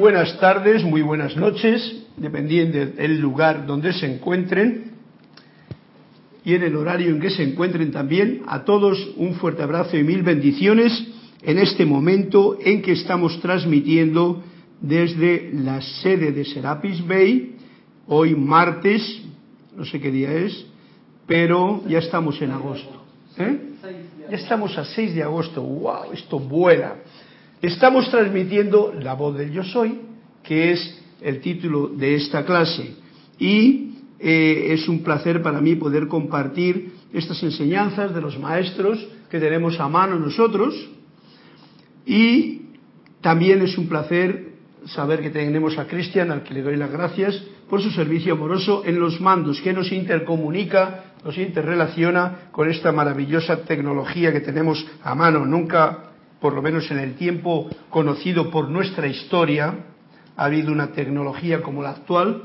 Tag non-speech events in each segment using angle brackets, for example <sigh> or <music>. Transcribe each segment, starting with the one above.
Buenas tardes, muy buenas noches, dependiendo del lugar donde se encuentren y en el horario en que se encuentren también. A todos un fuerte abrazo y mil bendiciones en este momento en que estamos transmitiendo desde la sede de Serapis Bay, hoy martes, no sé qué día es, pero ya estamos en agosto. ¿eh? Ya estamos a 6 de agosto, wow, esto vuela. Estamos transmitiendo la voz del yo soy, que es el título de esta clase. Y eh, es un placer para mí poder compartir estas enseñanzas de los maestros que tenemos a mano nosotros. Y también es un placer saber que tenemos a Cristian, al que le doy las gracias por su servicio amoroso en los mandos, que nos intercomunica, nos interrelaciona con esta maravillosa tecnología que tenemos a mano. Nunca por lo menos en el tiempo conocido por nuestra historia, ha habido una tecnología como la actual,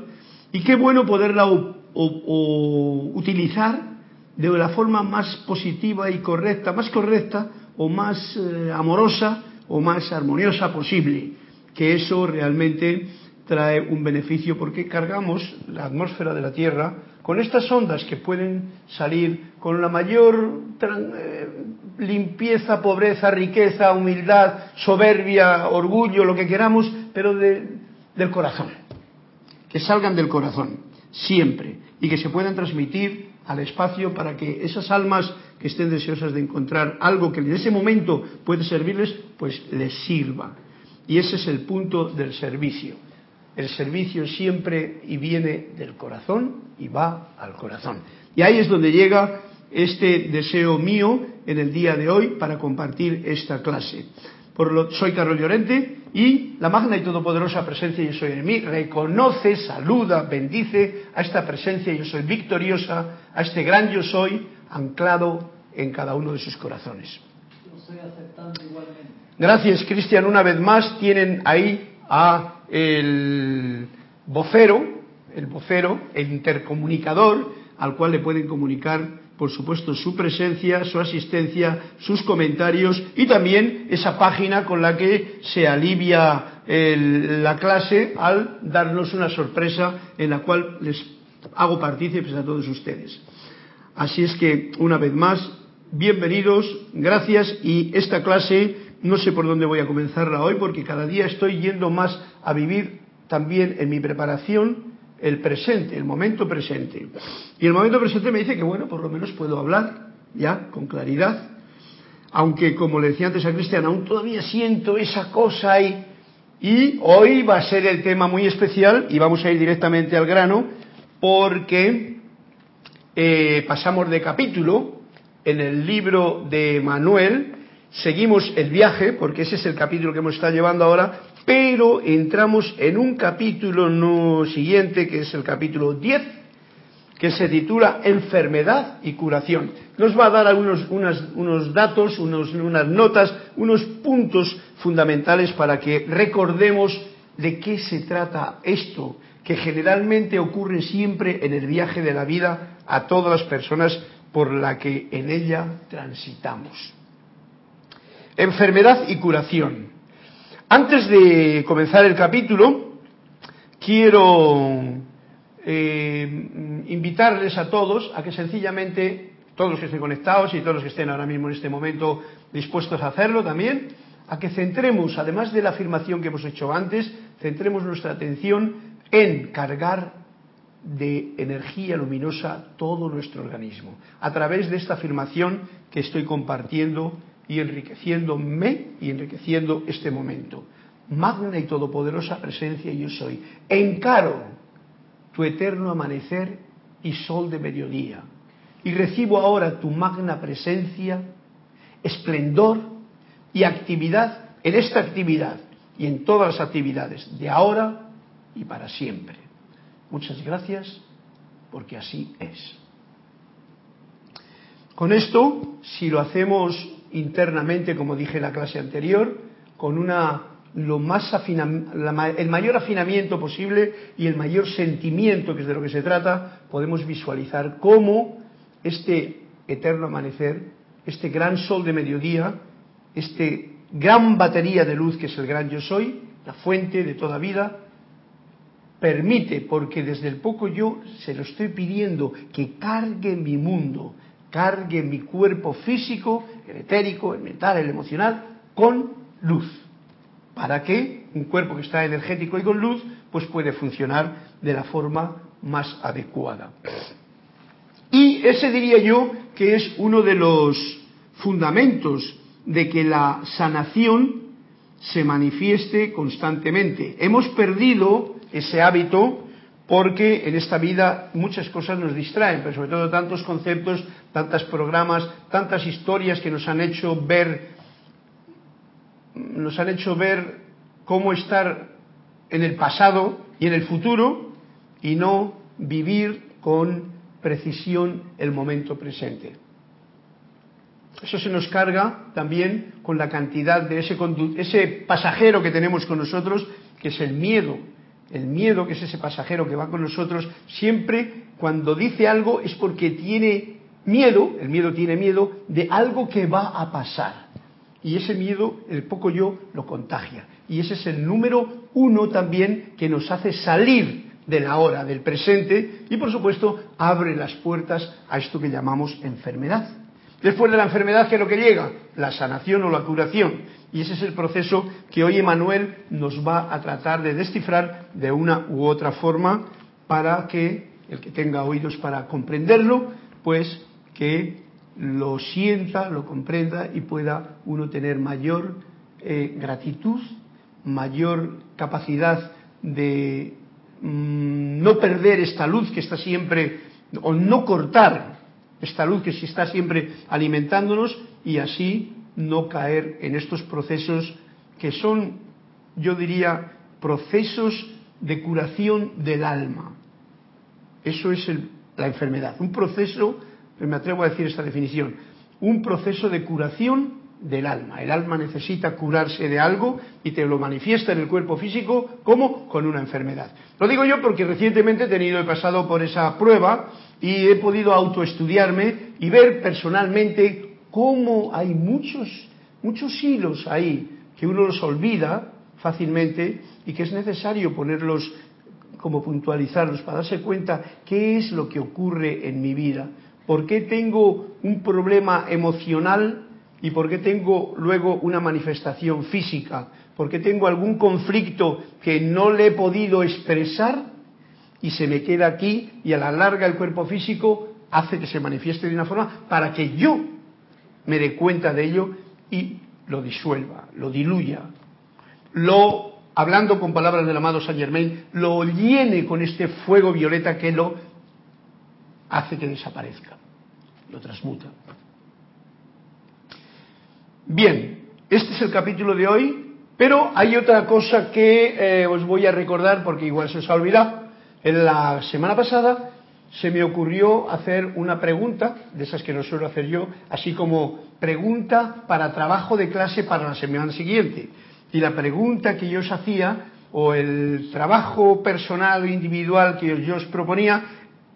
y qué bueno poderla utilizar de la forma más positiva y correcta, más correcta o más eh, amorosa o más armoniosa posible, que eso realmente trae un beneficio porque cargamos la atmósfera de la Tierra con estas ondas que pueden salir con la mayor eh, limpieza, pobreza, riqueza, humildad, soberbia, orgullo, lo que queramos, pero del corazón. Que salgan del corazón, siempre, y que se puedan transmitir al espacio para que esas almas que estén deseosas de encontrar algo que en ese momento puede servirles, pues les sirva. Y ese es el punto del servicio. El servicio siempre y viene del corazón y va al corazón. Y ahí es donde llega este deseo mío en el día de hoy para compartir esta clase. Por lo, soy Carlos Llorente y la magna y todopoderosa presencia yo soy en mí reconoce, saluda, bendice a esta presencia yo soy victoriosa, a este gran yo soy anclado en cada uno de sus corazones. Gracias, Cristian. Una vez más tienen ahí a el vocero, el vocero, el intercomunicador, al cual le pueden comunicar por supuesto, su presencia, su asistencia, sus comentarios y también esa página con la que se alivia la clase al darnos una sorpresa en la cual les hago partícipes a todos ustedes. Así es que, una vez más, bienvenidos, gracias y esta clase no sé por dónde voy a comenzarla hoy porque cada día estoy yendo más a vivir también en mi preparación el presente, el momento presente. Y el momento presente me dice que, bueno, por lo menos puedo hablar ya con claridad, aunque como le decía antes a Cristian, aún todavía siento esa cosa ahí. Y hoy va a ser el tema muy especial y vamos a ir directamente al grano porque eh, pasamos de capítulo en el libro de Manuel, seguimos el viaje, porque ese es el capítulo que hemos estado llevando ahora, pero entramos en un capítulo no siguiente, que es el capítulo 10, que se titula Enfermedad y curación. Nos va a dar algunos unos datos, unas notas, unos puntos fundamentales para que recordemos de qué se trata esto, que generalmente ocurre siempre en el viaje de la vida a todas las personas por la que en ella transitamos. Enfermedad y curación. Antes de comenzar el capítulo, quiero eh, invitarles a todos a que sencillamente, todos los que estén conectados y todos los que estén ahora mismo en este momento dispuestos a hacerlo también, a que centremos, además de la afirmación que hemos hecho antes, centremos nuestra atención en cargar de energía luminosa todo nuestro organismo, a través de esta afirmación que estoy compartiendo y enriqueciéndome y enriqueciendo este momento. Magna y todopoderosa presencia yo soy. Encaro tu eterno amanecer y sol de mediodía. Y recibo ahora tu magna presencia, esplendor y actividad en esta actividad y en todas las actividades de ahora y para siempre. Muchas gracias porque así es. Con esto, si lo hacemos internamente, como dije en la clase anterior, con una lo más el mayor afinamiento posible y el mayor sentimiento, que es de lo que se trata, podemos visualizar cómo este eterno amanecer, este gran sol de mediodía, este gran batería de luz que es el gran yo soy, la fuente de toda vida, permite, porque desde el poco yo se lo estoy pidiendo, que cargue mi mundo, cargue mi cuerpo físico, el etérico, el mental, el emocional, con luz. Para que un cuerpo que está energético y con luz, pues puede funcionar de la forma más adecuada. Y ese diría yo que es uno de los fundamentos de que la sanación se manifieste constantemente. Hemos perdido ese hábito porque en esta vida muchas cosas nos distraen, pero sobre todo tantos conceptos, tantos programas, tantas historias que nos han hecho ver, nos han hecho ver cómo estar en el pasado y en el futuro y no vivir con precisión el momento presente. Eso se nos carga también con la cantidad de ese, ese pasajero que tenemos con nosotros, que es el miedo. El miedo, que es ese pasajero que va con nosotros, siempre cuando dice algo es porque tiene miedo, el miedo tiene miedo de algo que va a pasar. Y ese miedo, el poco yo, lo contagia. Y ese es el número uno también que nos hace salir de la hora, del presente, y por supuesto abre las puertas a esto que llamamos enfermedad. Después de la enfermedad, ¿qué es lo que llega? La sanación o la curación. Y ese es el proceso que hoy Emanuel nos va a tratar de descifrar de una u otra forma para que el que tenga oídos para comprenderlo, pues que lo sienta, lo comprenda y pueda uno tener mayor eh, gratitud, mayor capacidad de mm, no perder esta luz que está siempre, o no cortar esta luz que está siempre alimentándonos y así no caer en estos procesos que son, yo diría, procesos de curación del alma. Eso es la enfermedad, un proceso, me atrevo a decir esta definición, un proceso de curación del alma. El alma necesita curarse de algo y te lo manifiesta en el cuerpo físico como con una enfermedad. Lo digo yo porque recientemente he tenido, he pasado por esa prueba y he podido autoestudiarme y ver personalmente cómo hay muchos, muchos hilos ahí que uno los olvida fácilmente y que es necesario ponerlos como puntualizarlos para darse cuenta qué es lo que ocurre en mi vida, por qué tengo un problema emocional y por qué tengo luego una manifestación física, por qué tengo algún conflicto que no le he podido expresar y se me queda aquí y a la larga el cuerpo físico hace que se manifieste de una forma para que yo me dé cuenta de ello y lo disuelva, lo diluya, lo, hablando con palabras del amado Saint Germain, lo llene con este fuego violeta que lo hace que desaparezca, lo transmuta. Bien, este es el capítulo de hoy, pero hay otra cosa que eh, os voy a recordar porque igual se os ha olvidado. En la semana pasada se me ocurrió hacer una pregunta, de esas que no suelo hacer yo, así como pregunta para trabajo de clase para la semana siguiente. Y la pregunta que yo os hacía, o el trabajo personal o individual que yo os proponía,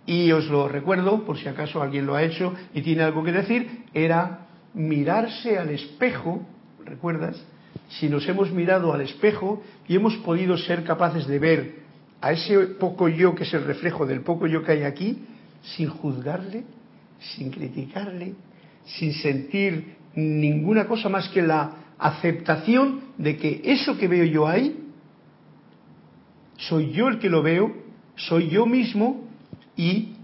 y os lo recuerdo por si acaso alguien lo ha hecho y tiene algo que decir, era mirarse al espejo, ¿recuerdas? Si nos hemos mirado al espejo y hemos podido ser capaces de ver a ese poco yo que es el reflejo del poco yo que hay aquí, sin juzgarle, sin criticarle, sin sentir ninguna cosa más que la aceptación de que eso que veo yo ahí, soy yo el que lo veo, soy yo mismo y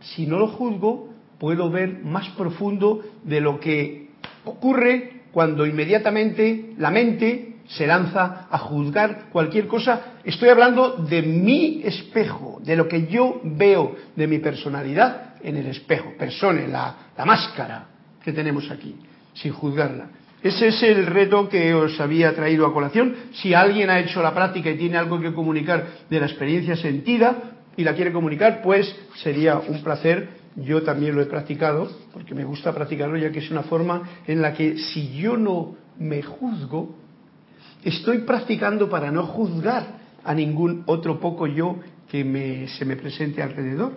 si no lo juzgo, puedo ver más profundo de lo que ocurre cuando inmediatamente la mente se lanza a juzgar cualquier cosa. Estoy hablando de mi espejo, de lo que yo veo de mi personalidad en el espejo, persona, la, la máscara que tenemos aquí, sin juzgarla. Ese es el reto que os había traído a colación. Si alguien ha hecho la práctica y tiene algo que comunicar de la experiencia sentida y la quiere comunicar, pues sería un placer yo también lo he practicado, porque me gusta practicarlo, ya que es una forma en la que si yo no me juzgo, estoy practicando para no juzgar a ningún otro poco yo que se me presente alrededor.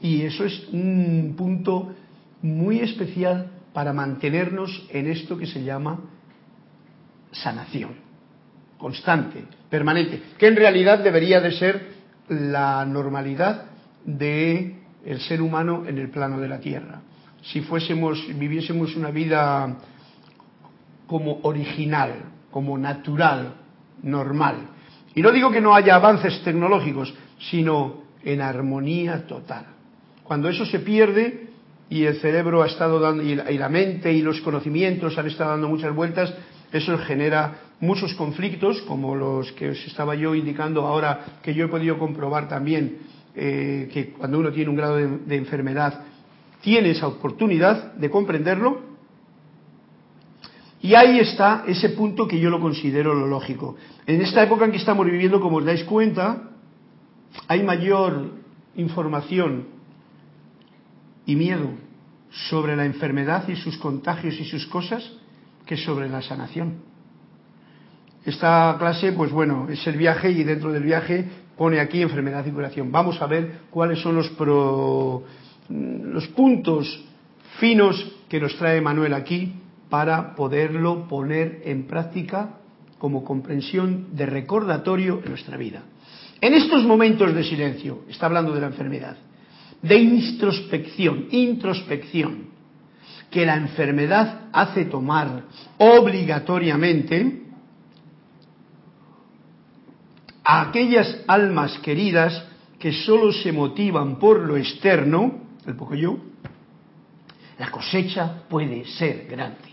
Y eso es un punto muy especial para mantenernos en esto que se llama sanación constante, permanente, que en realidad debería de ser la normalidad de el ser humano en el plano de la Tierra. Si fuésemos, viviésemos una vida como original, como natural, normal. Y no digo que no haya avances tecnológicos, sino en armonía total. Cuando eso se pierde y el cerebro ha estado dando, y la mente y los conocimientos han estado dando muchas vueltas, eso genera muchos conflictos, como los que os estaba yo indicando ahora, que yo he podido comprobar también, eh, que cuando uno tiene un grado de, enfermedad, tiene esa oportunidad de comprenderlo. Y ahí está ese punto que yo lo considero lo lógico. En esta época en que estamos viviendo, como os dais cuenta, hay mayor información y miedo sobre la enfermedad y sus contagios y sus cosas que sobre la sanación. Esta clase, pues bueno, es el viaje y dentro del viaje pone aquí enfermedad y curación. Vamos a ver cuáles son los, los puntos finos que nos trae Manuel aquí para poderlo poner en práctica como comprensión de recordatorio en nuestra vida. En estos momentos de silencio, está hablando de la enfermedad, de introspección, introspección, que la enfermedad hace tomar obligatoriamente a aquellas almas queridas que solo se motivan por lo externo, el poco yo, la cosecha puede ser grande.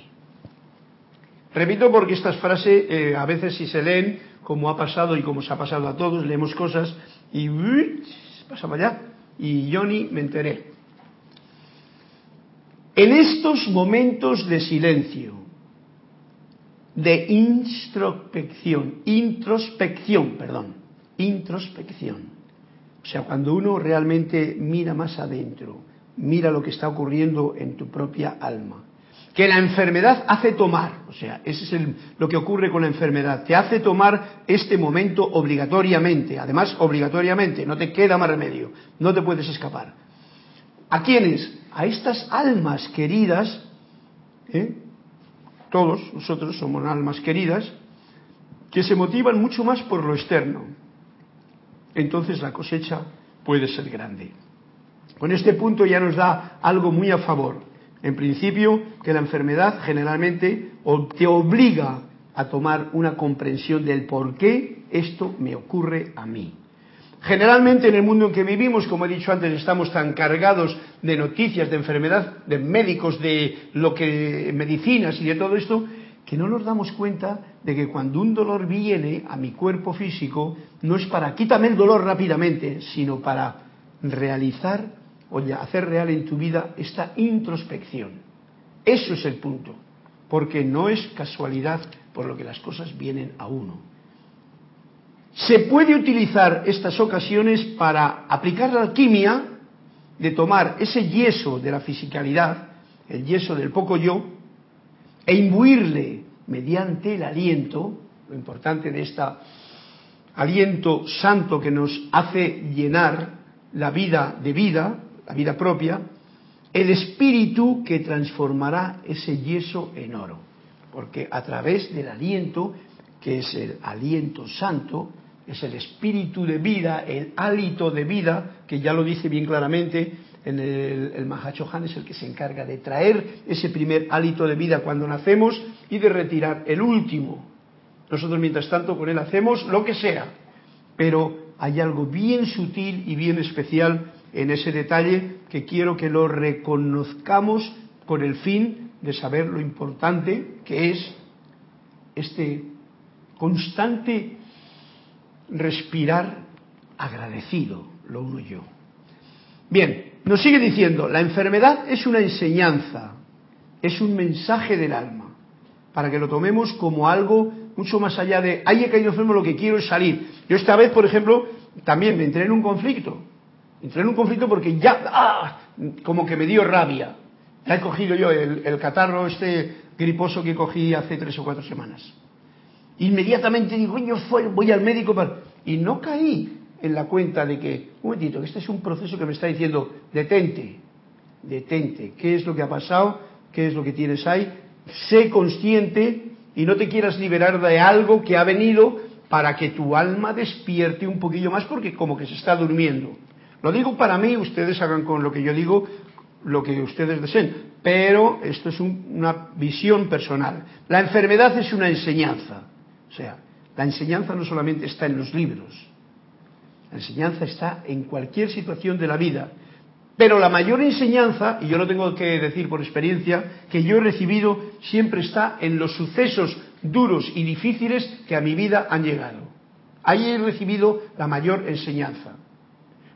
Repito porque estas frases eh, a veces si se leen, como ha pasado y como se ha pasado a todos, leemos cosas y pasaba allá y yo ni me enteré. En estos momentos de silencio, de introspección, introspección, perdón, introspección. O sea, cuando uno realmente mira más adentro, mira lo que está ocurriendo en tu propia alma, que la enfermedad hace tomar, o sea, ese es lo que ocurre con la enfermedad, te hace tomar este momento obligatoriamente, además obligatoriamente, no te queda más remedio, no te puedes escapar. ¿A quiénes? A estas almas queridas, ¿eh? todos nosotros somos almas queridas, que se motivan mucho más por lo externo. Entonces la cosecha puede ser grande. Con este punto ya nos da algo muy a favor. En principio, que la enfermedad generalmente te obliga a tomar una comprensión del por qué esto me ocurre a mí. Generalmente en el mundo en que vivimos, como he dicho antes, estamos tan cargados de noticias, de enfermedad, de médicos, de lo que medicinas y de todo esto, que no nos damos cuenta de que cuando un dolor viene a mi cuerpo físico, no es para quítame el dolor rápidamente, sino para realizar o hacer real en tu vida esta introspección. Eso es el punto, porque no es casualidad por lo que las cosas vienen a uno se puede utilizar estas ocasiones para aplicar la alquimia de tomar ese yeso de la fisicalidad, el yeso del poco yo, e imbuirle mediante el aliento, lo importante de este aliento santo que nos hace llenar la vida de vida, la vida propia, el espíritu que transformará ese yeso en oro. Porque a través del aliento, que es el aliento santo, es el espíritu de vida, el hálito de vida, que ya lo dice bien claramente, en el, el Mahachohan es el que se encarga de traer ese primer hálito de vida cuando nacemos y de retirar el último. Nosotros mientras tanto con él hacemos lo que sea, pero hay algo bien sutil y bien especial en ese detalle que quiero que lo reconozcamos con el fin de saber lo importante que es este constante respirar agradecido lo uno yo. Bien, nos sigue diciendo, la enfermedad es una enseñanza, es un mensaje del alma, para que lo tomemos como algo mucho más allá de, ay, he caído enfermo, lo que quiero es salir. Yo esta vez, por ejemplo, también me entré en un conflicto. Entré en un conflicto porque ya, ¡ah! como que me dio rabia. Ya he cogido yo el, catarro este griposo que cogí hace tres o cuatro semanas. Inmediatamente digo, yo voy al médico y no caí en la cuenta de que, un momentito, este es un proceso que me está diciendo, detente, detente, ¿qué es lo que ha pasado? ¿Qué es lo que tienes ahí? Sé consciente y no te quieras liberar de algo que ha venido para que tu alma despierte un poquillo más porque como que se está durmiendo. Lo digo para mí, ustedes hagan con lo que yo digo lo que ustedes deseen, pero esto es una visión personal. La enfermedad es una enseñanza, o sea, la enseñanza no solamente está en los libros, la enseñanza está en cualquier situación de la vida. Pero la mayor enseñanza, y yo lo tengo que decir por experiencia, que yo he recibido siempre está en los sucesos duros y difíciles que a mi vida han llegado. Ahí he recibido la mayor enseñanza.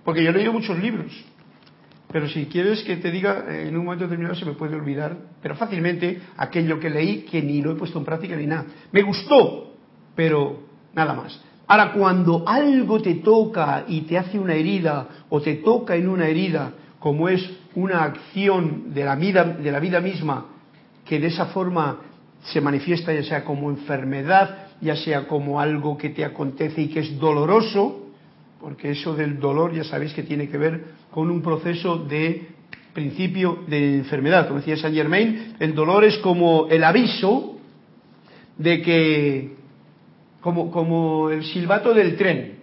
Porque yo he leído muchos libros, pero si quieres que te diga, eh, en un momento determinado se me puede olvidar, pero fácilmente aquello que leí que ni lo he puesto en práctica ni nada. Me gustó, pero nada más. Ahora, cuando algo te toca y te hace una herida o te toca en una herida, como es una acción de la vida, de la vida misma, que de esa forma se manifiesta ya sea como enfermedad, ya sea como algo que te acontece y que es doloroso, porque eso del dolor ya sabéis que tiene que ver con un proceso de principio de enfermedad. Como decía Saint Germain, el dolor es como el aviso de que, como, como el silbato del tren,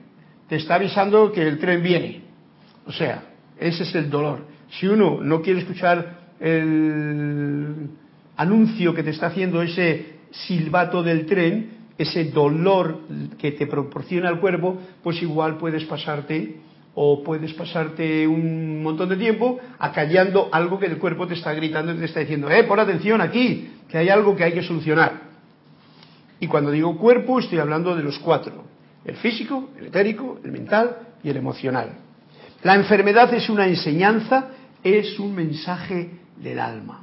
te está avisando que el tren viene. O sea, ese es el dolor. Si uno no quiere escuchar el anuncio que te está haciendo ese silbato del tren, ese dolor que te proporciona el cuerpo, pues igual puedes pasarte o puedes pasarte un montón de tiempo acallando algo que el cuerpo te está gritando y te está diciendo, eh, pon atención aquí, que hay algo que hay que solucionar. Y cuando digo cuerpo estoy hablando de los cuatro, el físico, el etérico, el mental y el emocional. La enfermedad es una enseñanza, es un mensaje del alma.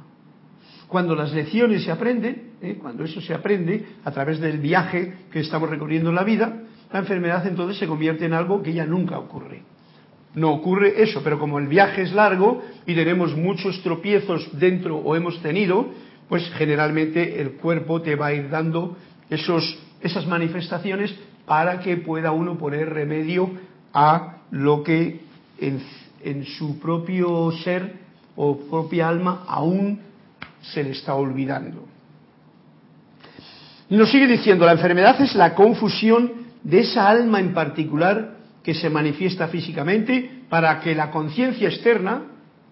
Cuando las lecciones se aprenden, ¿eh? cuando eso se aprende a través del viaje que estamos recorriendo en la vida, la enfermedad entonces se convierte en algo que ya nunca ocurre. No ocurre eso, pero como el viaje es largo y tenemos muchos tropiezos dentro o hemos tenido, pues generalmente el cuerpo te va a ir dando esos, esas manifestaciones para que pueda uno poner remedio a lo que en, en su propio ser o propia alma aún se le está olvidando. Y nos sigue diciendo, la enfermedad es la confusión de esa alma en particular que se manifiesta físicamente para que la conciencia externa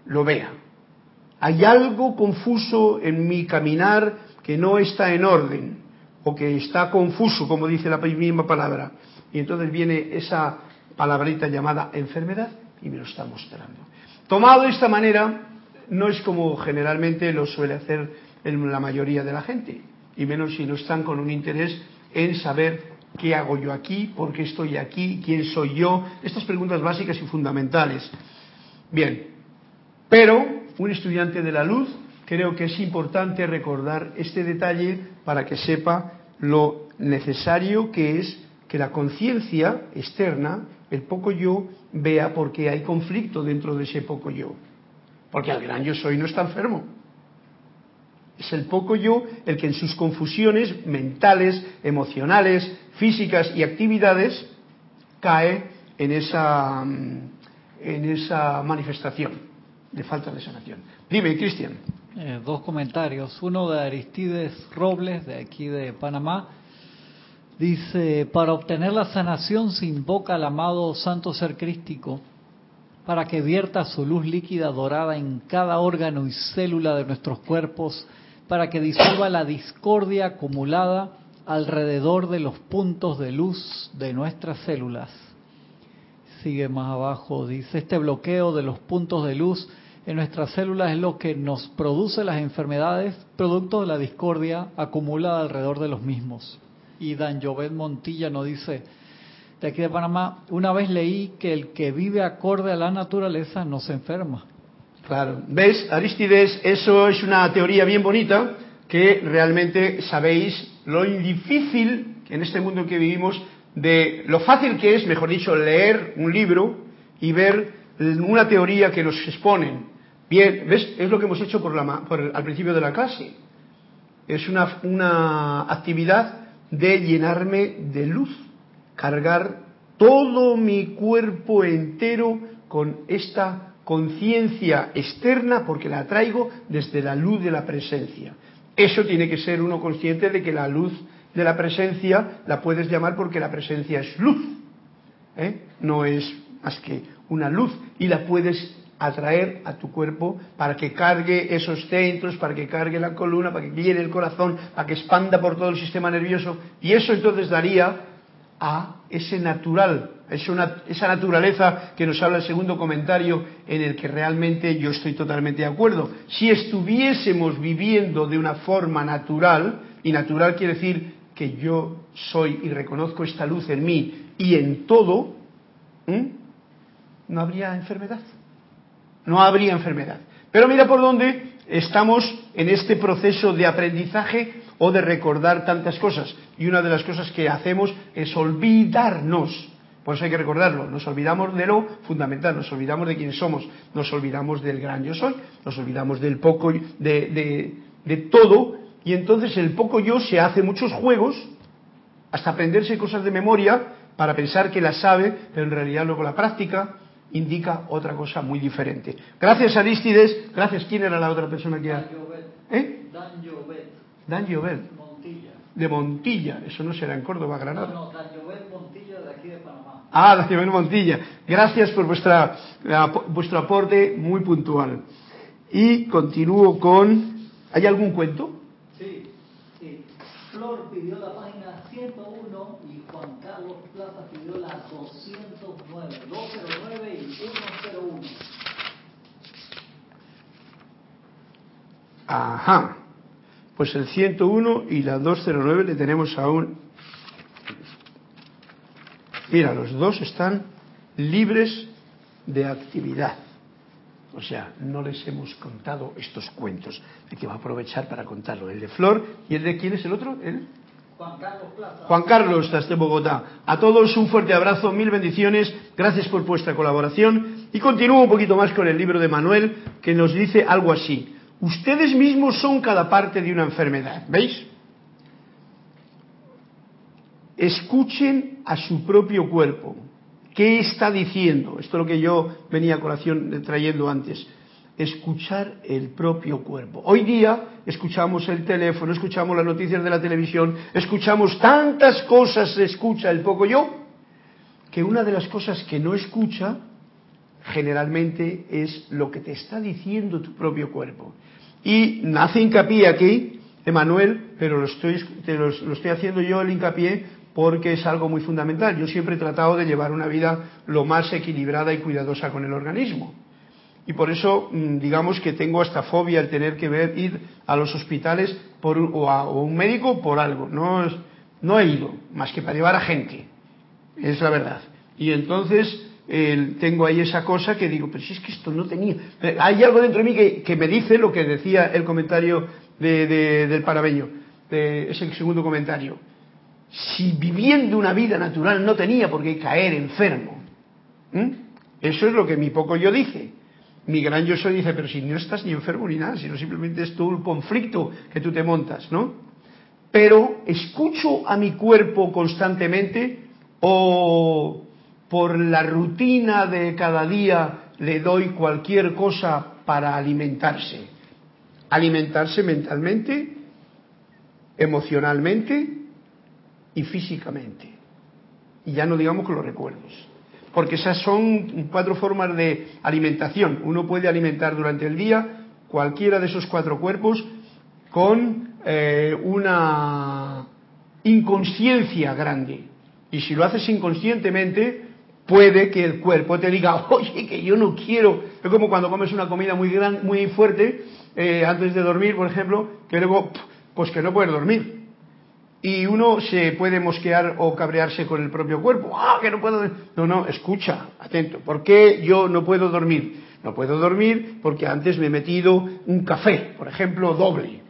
lo vea. Hay algo confuso en mi caminar que no está en orden o que está confuso, como dice la misma palabra. Y entonces viene esa palabrita llamada enfermedad y me lo está mostrando. Tomado de esta manera, no es como generalmente lo suele hacer la mayoría de la gente, y menos si no están con un interés en saber qué hago yo aquí, por qué estoy aquí, quién soy yo, estas preguntas básicas y fundamentales. Bien, pero un estudiante de la luz creo que es importante recordar este detalle para que sepa lo necesario que es que la conciencia externa, el poco yo, vea por qué hay conflicto dentro de ese poco yo. Porque el gran yo soy no está enfermo. Es el poco yo el que en sus confusiones mentales, emocionales, físicas y actividades cae en esa, mm, en esa manifestación de falta de sanación. Dime, Cristian. Eh, dos comentarios. Uno de Aristides Robles, de aquí de Panamá. Dice, para obtener la sanación se invoca al amado Santo Ser Crístico para que vierta su luz líquida dorada en cada órgano y célula de nuestros cuerpos, para que disuelva la discordia acumulada alrededor de los puntos de luz de nuestras células. Sigue más abajo, dice, este bloqueo de los puntos de luz en nuestras células es lo que nos produce las enfermedades, producto de la discordia acumulada alrededor de los mismos. Y Dan Jovet Montilla nos dice, aquí de Panamá, una vez leí que el que vive acorde a la naturaleza no se enferma. Claro, ¿ves, Aristides? Eso es una teoría bien bonita que realmente sabéis lo difícil en este mundo en que vivimos de lo fácil que es, mejor dicho, leer un libro y ver una teoría que nos exponen. Bien, ¿ves? Es lo que hemos hecho por la, al principio de la clase. Es una, una actividad de llenarme de luz cargar todo mi cuerpo entero con esta conciencia externa porque la traigo desde la luz de la presencia. Eso tiene que ser uno consciente de que la luz de la presencia la puedes llamar porque la presencia es luz. ¿eh? No es más que una luz y la puedes atraer a tu cuerpo para que cargue esos centros, para que cargue la columna, para que llene el corazón, para que expanda por todo el sistema nervioso. Y eso entonces daría a ese natural, esa naturaleza que nos habla el segundo comentario en el que realmente yo estoy totalmente de acuerdo. Si estuviésemos viviendo de una forma natural, y natural quiere decir que yo soy y reconozco esta luz en mí y en todo, no habría enfermedad. No habría enfermedad. Pero mira por dónde estamos en este proceso de aprendizaje o de recordar tantas cosas. Y una de las cosas que hacemos es olvidarnos. Por eso hay que recordarlo. Nos olvidamos de lo fundamental, nos olvidamos de quiénes somos, nos olvidamos del gran yo soy, nos olvidamos del poco, de, de, de todo. Y entonces el poco yo se hace muchos juegos, hasta aprenderse cosas de memoria, para pensar que las sabe, pero en realidad luego la práctica indica otra cosa muy diferente. Gracias Aristides, gracias. ¿Quién era la otra persona que... Dan ¿Eh? Dan Llobet. Dan Llobet. Montilla. De Montilla, eso no será en Córdoba, Granada. No, no, Dan Llobet Montilla de aquí de Panamá. Ah, Dan Llobet Montilla. Gracias por vuestra, vuestro aporte muy puntual. Y continúo con... ¿Hay algún cuento? Sí, sí. Flor pidió la página 101 y Juan Carlos Plaza pidió la 209, 209 y 101. Ajá. Pues el 101 y la 209 le tenemos aún. Mira, los dos están libres de actividad. O sea, no les hemos contado estos cuentos. Hay que va a aprovechar para contarlo. El de Flor y el de quién es el otro? El Juan Carlos Plaza. Juan Carlos, desde Bogotá. A todos un fuerte abrazo, mil bendiciones. Gracias por vuestra colaboración. Y continúo un poquito más con el libro de Manuel, que nos dice algo así. Ustedes mismos son cada parte de una enfermedad. ¿Veis? Escuchen a su propio cuerpo. ¿Qué está diciendo? Esto es lo que yo venía a colación trayendo antes. Escuchar el propio cuerpo. Hoy día escuchamos el teléfono, escuchamos las noticias de la televisión, escuchamos tantas cosas, se escucha el poco yo, que una de las cosas que no escucha generalmente es lo que te está diciendo tu propio cuerpo. Y hace hincapié aquí, Emanuel, pero lo estoy, lo, lo estoy haciendo yo el hincapié porque es algo muy fundamental. Yo siempre he tratado de llevar una vida lo más equilibrada y cuidadosa con el organismo. Y por eso, digamos que tengo esta fobia al tener que ver, ir a los hospitales o a un médico por algo. No, no he ido, más que para llevar a gente. Es la verdad. Y entonces tengo ahí esa cosa que digo, pero si es que esto no tenía. Hay algo dentro de mí que, me dice lo que decía el comentario de, de, del parabeño, de ese segundo comentario si viviendo una vida natural no tenía por qué caer enfermo. Eso es lo que mi poco yo dice. Mi gran yo soy dice, pero si no estás ni enfermo ni nada, sino simplemente es todo el conflicto que tú te montas, ¿no? Pero escucho a mi cuerpo constantemente o por la rutina de cada día le doy cualquier cosa para alimentarse. Alimentarse mentalmente, emocionalmente, y físicamente. Y ya no digamos con los recuerdos. Porque esas son cuatro formas de alimentación. Uno puede alimentar durante el día cualquiera de esos cuatro cuerpos con eh, una inconsciencia grande. Y si lo haces inconscientemente, puede que el cuerpo te diga, <laughs> oye, que yo no quiero. Es como cuando comes una comida muy gran, muy fuerte eh, antes de dormir, por ejemplo, que luego, pues que no puedes dormir y uno se puede mosquear o cabrearse con el propio cuerpo. Ah, que no puedo. No, no, escucha, atento. ¿Por qué yo no puedo dormir? No puedo dormir porque antes me he metido un café, por ejemplo, doble.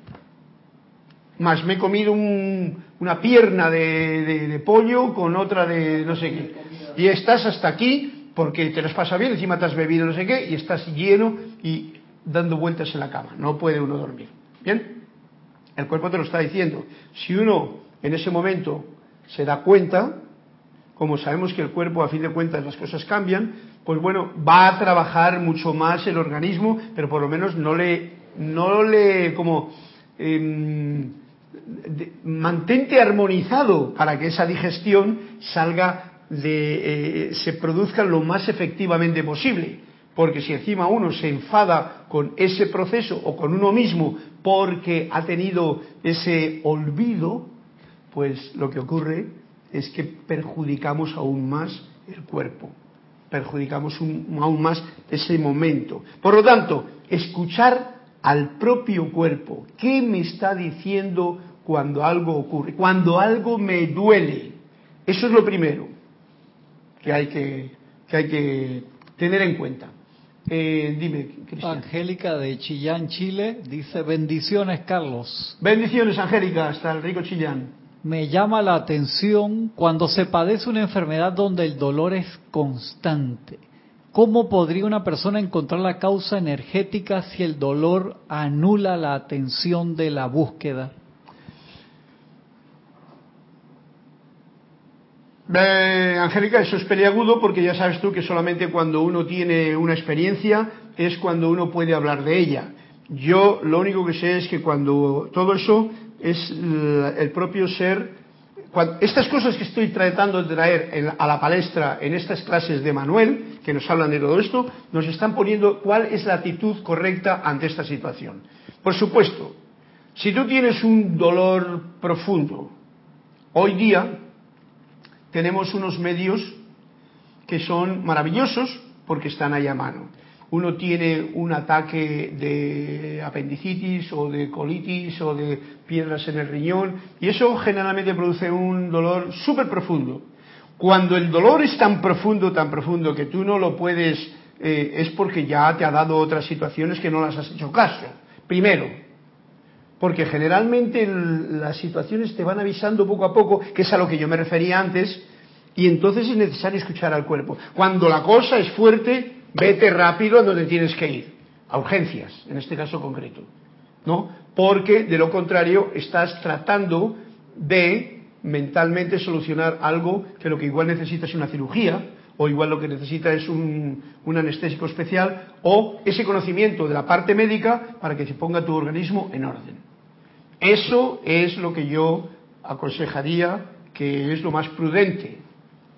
Más me he comido un, una pierna de, de, pollo con otra de no sé qué. Y estás hasta aquí porque te las pasa bien, encima te has bebido no sé qué y estás lleno y dando vueltas en la cama. No puede uno dormir. ¿Bien? El cuerpo te lo está diciendo. Si uno en ese momento se da cuenta, como sabemos que el cuerpo a fin de cuentas las cosas cambian, pues bueno, va a trabajar mucho más el organismo, pero por lo menos no le, no le, como mantente armonizado para que esa digestión salga de, eh, se produzca lo más efectivamente posible. Porque si encima uno se enfada con ese proceso o con uno mismo porque ha tenido ese olvido, pues lo que ocurre es que perjudicamos aún más el cuerpo, perjudicamos aún más ese momento. Por lo tanto, escuchar al propio cuerpo, ¿qué me está diciendo cuando algo ocurre? Cuando algo me duele. Eso es lo primero que hay que, que, hay que tener en cuenta. Eh, dime, Cristian. Angélica de Chillán, Chile, dice bendiciones, Carlos. Bendiciones, Angélica, hasta el rico Chillán. Me llama la atención cuando se padece una enfermedad donde el dolor es constante. ¿Cómo podría una persona encontrar la causa energética si el dolor anula la atención de la búsqueda? Angélica, eso es peliagudo porque ya sabes tú que solamente cuando uno tiene una experiencia es cuando uno puede hablar de ella. Yo lo único que sé es que cuando todo eso es el propio ser, estas cosas que estoy tratando de traer a la palestra en estas clases de Manuel, que nos hablan de todo esto, nos están poniendo cuál es la actitud correcta ante esta situación. Por supuesto, si tú tienes un dolor profundo, hoy día tenemos unos medios que son maravillosos porque están ahí a mano. Uno tiene un ataque de apendicitis o de colitis o de piedras en el riñón y eso generalmente produce un dolor súper profundo. Cuando el dolor es tan profundo, tan profundo que tú no lo puedes, eh, es porque ya te ha dado otras situaciones que no las has hecho caso. Primero, porque generalmente las situaciones te van avisando poco a poco, que es a lo que yo me refería antes, y entonces es necesario escuchar al cuerpo. Cuando la cosa es fuerte, vete rápido a donde tienes que ir, a urgencias, en este caso concreto, ¿no? Porque de lo contrario estás tratando de mentalmente solucionar algo que lo que igual necesita es una cirugía, o igual lo que necesita es un, un, anestésico especial, o ese conocimiento de la parte médica para que se ponga tu organismo en orden. Eso es lo que yo aconsejaría que es lo más prudente.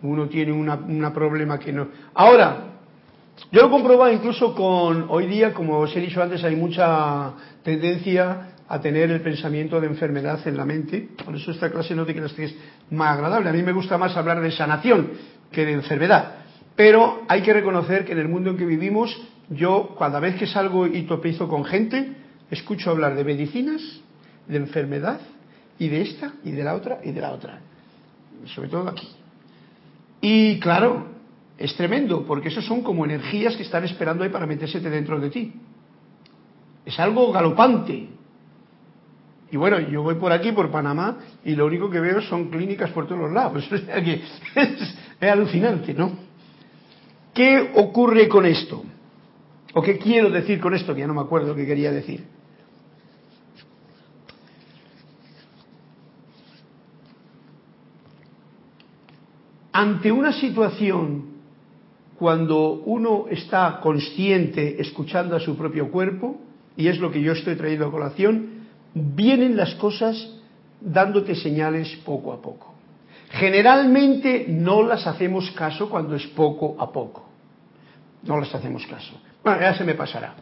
Uno tiene un problema que no. Ahora, yo lo comprobado incluso con hoy día, como os he dicho antes, hay mucha tendencia a tener el pensamiento de enfermedad en la mente. Por eso esta clase no te creas que es más agradable. A mí me gusta más hablar de sanación que de enfermedad. Pero hay que reconocer que en el mundo en que vivimos, yo cada vez que salgo y topizo con gente, escucho hablar de medicinas, de enfermedad, y de esta, y de la otra, y de la otra. Sobre todo aquí. Y claro, es tremendo, porque esos son como energías que están esperando ahí para meterse dentro de ti. Es algo galopante. Y bueno, yo voy por aquí, por Panamá, y lo único que veo son clínicas por todos los lados. <laughs> es, es alucinante, ¿no? ¿Qué ocurre con esto? ¿O qué quiero decir con esto? Que ya no me acuerdo que quería decir. Ante una situación cuando uno está consciente escuchando a su propio cuerpo, y es lo que yo estoy trayendo a colación, vienen las cosas dándote señales poco a poco. Generalmente no las hacemos caso cuando es poco a poco. No las hacemos caso. Bueno, ya se me pasará.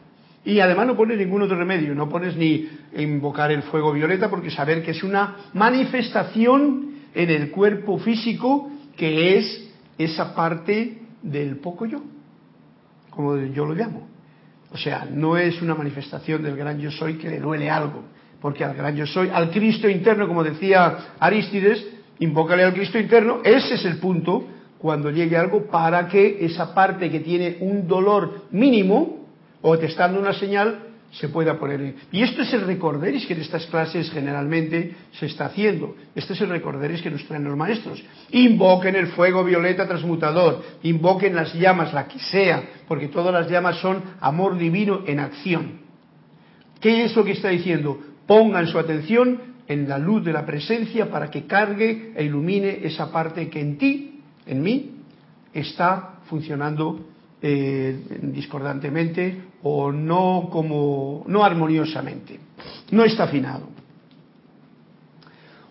Y además no pones ningún otro remedio, no pones ni invocar el fuego violeta porque saber que es una manifestación en el cuerpo físico que es esa parte del poco yo, como yo lo llamo. O sea, no es una manifestación del gran yo soy que le duele algo, porque al gran yo soy, al Cristo interno, como decía Aristides, invócale al Cristo interno, ese es el punto cuando llegue algo para que esa parte que tiene un dolor mínimo, o te está dando una señal, se pueda poner. Y esto es el recorderis que en estas clases generalmente se está haciendo. Este es el recorderis que nos traen los maestros. Invoquen el fuego violeta transmutador, invoquen las llamas, la que sea, porque todas las llamas son amor divino en acción. ¿Qué es lo que está diciendo? Pongan su atención en la luz de la presencia para que cargue e ilumine esa parte que en ti, en mí, está funcionando eh, discordantemente o no como no armoniosamente. no está afinado.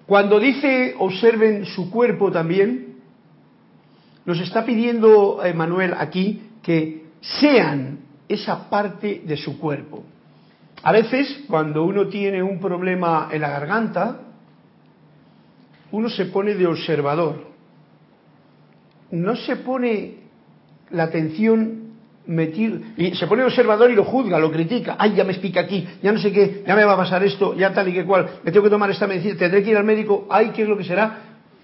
Cuando dice observen su cuerpo también, nos está pidiendo Manuel aquí que sean esa parte de su cuerpo. A veces, cuando uno tiene un problema en la garganta, uno se pone de observador. No se pone la atención metido, y se pone observador y lo juzga, lo critica. Ay, ya me explica aquí, ya no sé qué, ya me va a pasar esto, ya tal y que cual, me tengo que tomar esta medicina, tendré que ir al médico, ay, ¿qué es lo que será?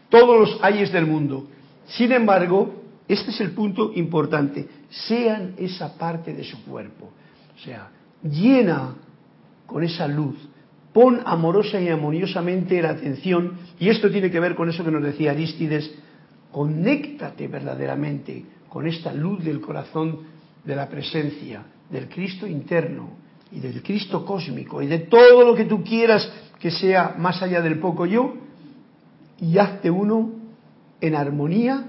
Todos los ayes del mundo. Sin embargo, este es el punto importante. Sean esa parte de su cuerpo. O sea, llena con esa luz. Pon amorosa y armoniosamente la atención. Y esto tiene que ver con eso que nos decía Aristides. Conéctate verdaderamente con esta luz del corazón de la presencia, del Cristo interno y del Cristo cósmico y de todo lo que tú quieras que sea más allá del poco yo. Y hazte uno en armonía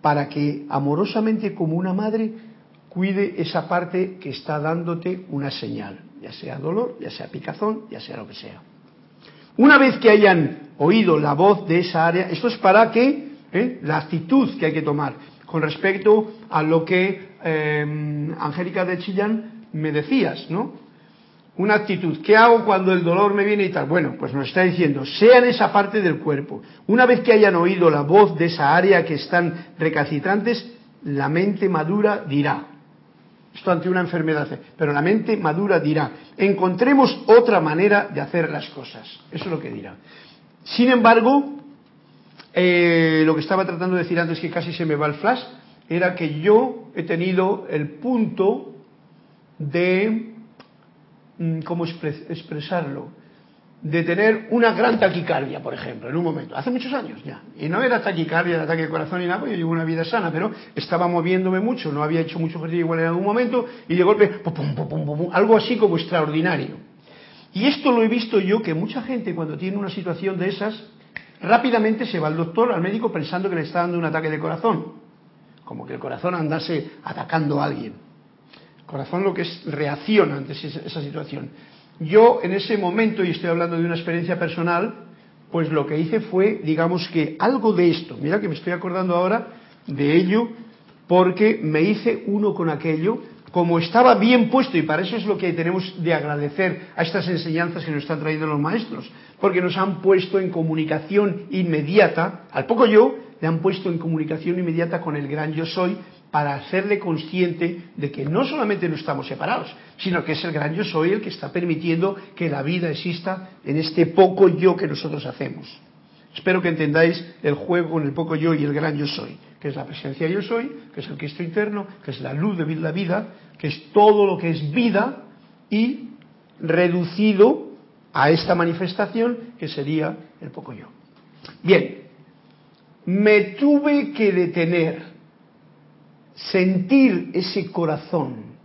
para que amorosamente como una madre cuide esa parte que está dándote una señal, ya sea dolor, ya sea picazón, ya sea lo que sea. Una vez que hayan oído la voz de esa área, esto es para que ¿eh? la actitud que hay que tomar con respecto a lo que eh, Angélica de Chillán me decías, ¿no? una actitud. ¿Qué hago cuando el dolor me viene y tal? Bueno, pues nos está diciendo, sean esa parte del cuerpo. Una vez que hayan oído la voz de esa área que están recalcitrantes, la mente madura dirá. Esto ante una enfermedad, pero la mente madura dirá, encontremos otra manera de hacer las cosas. Eso es lo que dirá. Sin embargo, eh, lo que estaba tratando de decir antes, que casi se me va el flash, era que yo he tenido el punto de Mm, ¿cómo expresarlo? De tener una gran taquicardia, por ejemplo, en un momento, hace muchos años ya. Y no era taquicardia, ataque de corazón ni nada, porque yo llevo una vida sana, pero estaba moviéndome mucho, no había hecho mucho ejercicio igual en algún momento, y de golpe, algo así como extraordinario. Y esto lo he visto yo, que mucha gente cuando tiene una situación de esas, rápidamente se va al doctor, al médico, pensando que le está dando un ataque de corazón. Como que el corazón andase atacando a alguien corazón lo que es reacciona ante esa situación. Yo en ese momento, y estoy hablando de una experiencia personal, pues lo que hice fue, digamos que algo de esto, mira que me estoy acordando ahora de ello, porque me hice uno con aquello, como estaba bien puesto, y para eso es lo que tenemos de agradecer a estas enseñanzas que nos están trayendo los maestros, porque nos han puesto en comunicación inmediata, al poco yo, le han puesto en comunicación inmediata con el gran yo soy, para hacerle consciente de que no solamente no estamos separados, sino que es el gran yo soy el que está permitiendo que la vida exista en este poco yo que nosotros hacemos. Espero que entendáis el juego con el poco yo y el gran yo soy, que es la presencia yo soy, que es el Cristo interno, que es la luz de la vida, que es todo lo que es vida y reducido a esta manifestación que sería el poco yo. Bien, me tuve que detener sentir ese corazón,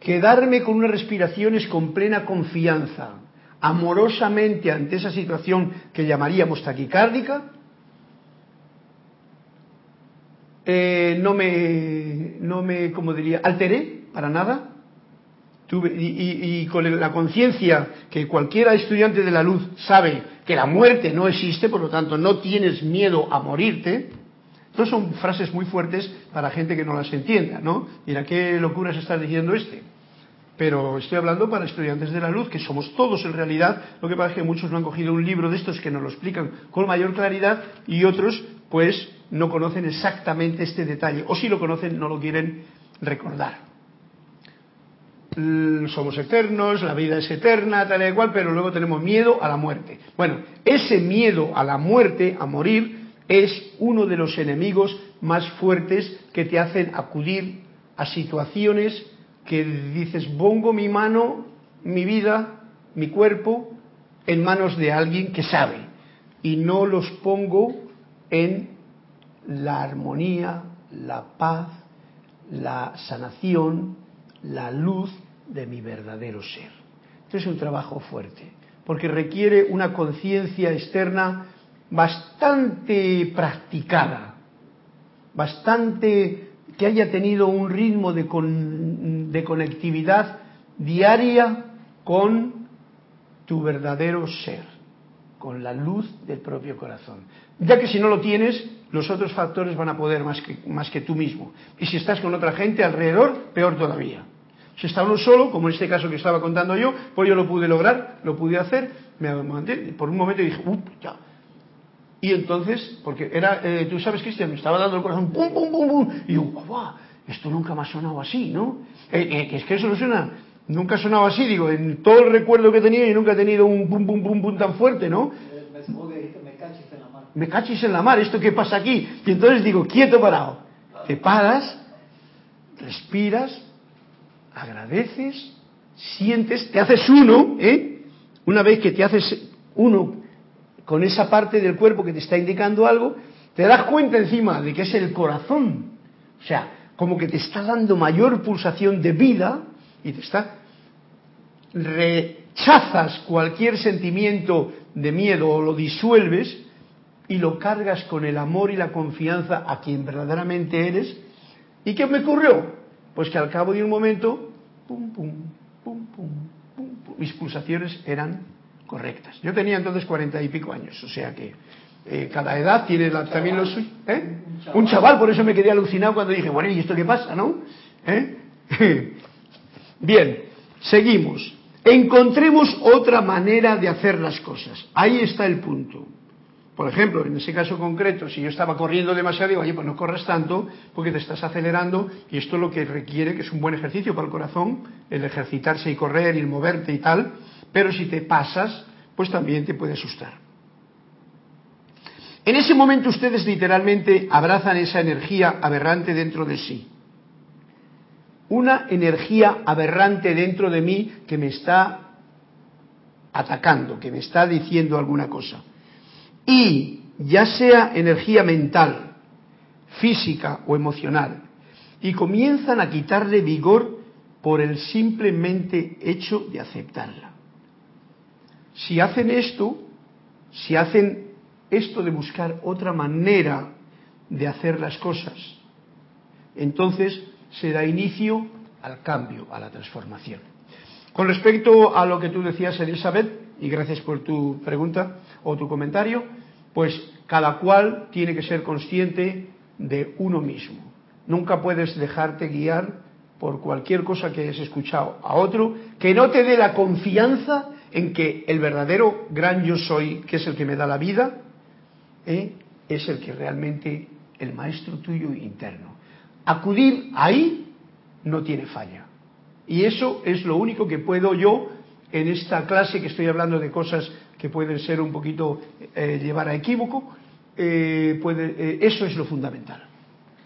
quedarme con unas respiraciones con plena confianza, amorosamente ante esa situación que llamaríamos taquicárdica, eh, no me, no me, como diría, alteré para nada. Y, con la conciencia que cualquiera estudiante de la luz sabe que la muerte no existe, por lo tanto no tienes miedo a morirte, estas son frases muy fuertes para gente que no las entienda, ¿no? Mira, ¿qué locuras está diciendo este? Pero estoy hablando para estudiantes de la luz, que somos todos en realidad. Lo que pasa es que muchos no han cogido un libro de estos que nos lo explican con mayor claridad y otros, pues, no conocen exactamente este detalle. O si lo conocen, no lo quieren recordar. Somos eternos, la vida es eterna, tal y cual, pero luego tenemos miedo a la muerte. Bueno, ese miedo a la muerte, a morir, es uno de los enemigos más fuertes que te hacen acudir a situaciones que dices, pongo mi mano, mi vida, mi cuerpo en manos de alguien que sabe y no los pongo en la armonía, la paz, la sanación, la luz de mi verdadero ser. Esto es un trabajo fuerte, porque requiere una conciencia externa bastante practicada, bastante que haya tenido un ritmo de, conectividad diaria con tu verdadero ser, con la luz del propio corazón. Ya que si no lo tienes, los otros factores van a poder más que, más que tú mismo. Y si estás con otra gente alrededor, peor todavía. Si está uno solo, como en este caso que estaba contando yo, pues yo lo pude lograr, lo pude hacer, me por un momento dije, ¡up! Ya. Y entonces, porque era, eh, tú sabes, Cristian, me estaba dando el corazón, ¡pum, pum, pum, pum! Y yo, ¡guau! Esto nunca me ha sonado así, ¿no? Eh, eh, es que eso no suena, nunca ha sonado así, digo, en todo el recuerdo que tenido, yo nunca he tenido un pum, pum, pum, pum tan fuerte, ¿no? Me cachis en la mar, ¿esto qué pasa aquí? Y entonces digo, quieto parado. Te paras, respiras, agradeces, sientes, te haces uno, ¿eh? Una vez que te haces uno con esa parte del cuerpo que te está indicando algo, te das cuenta encima de que es el corazón. O sea, como que te está dando mayor pulsación de vida y te está rechazas cualquier sentimiento de miedo o lo disuelves y lo cargas con el amor y la confianza a quien verdaderamente eres. ¿Y qué me ocurrió? Pues que al cabo de un momento, pum, pum, pum, pum, pum, mis pulsaciones eran correctas. Yo tenía entonces cuarenta y pico años, o sea que eh, cada edad tiene también los suyos. ¿eh? Un, chaval. por eso me quedé alucinado cuando dije, bueno, ¿y esto qué pasa, no? ¿Eh? <laughs> Bien, seguimos. Encontremos otra manera de hacer las cosas. Ahí está el punto. Por ejemplo, en ese caso concreto, si yo estaba corriendo demasiado, digo, oye, pues no corras tanto porque te estás acelerando y esto es lo que requiere, que es un buen ejercicio para el corazón, el ejercitarse y correr y el moverte y tal, pero si te pasas, pues también te puede asustar. En ese momento ustedes literalmente abrazan esa energía aberrante dentro de sí. Una energía aberrante dentro de mí que me está atacando, que me está diciendo alguna cosa y ya sea energía mental, física o emocional, y comienzan a quitarle vigor por el simplemente hecho de aceptarla. Si hacen esto, si hacen esto de buscar otra manera de hacer las cosas, entonces se da inicio al cambio, a la transformación. Con respecto a lo que tú decías, Elizabeth, y gracias por tu pregunta o tu comentario, pues cada cual tiene que ser consciente de uno mismo. Nunca puedes dejarte guiar por cualquier cosa que hayas escuchado a otro que no te dé la confianza en que el verdadero gran yo soy, que es el que me da la vida, ¿eh? es el que realmente el maestro tuyo interno. Acudir ahí no tiene falla. Y eso es lo único que puedo yo en esta clase que estoy hablando de cosas que pueden ser un poquito eh, llevar a equívoco, eh, eh, eso es lo fundamental.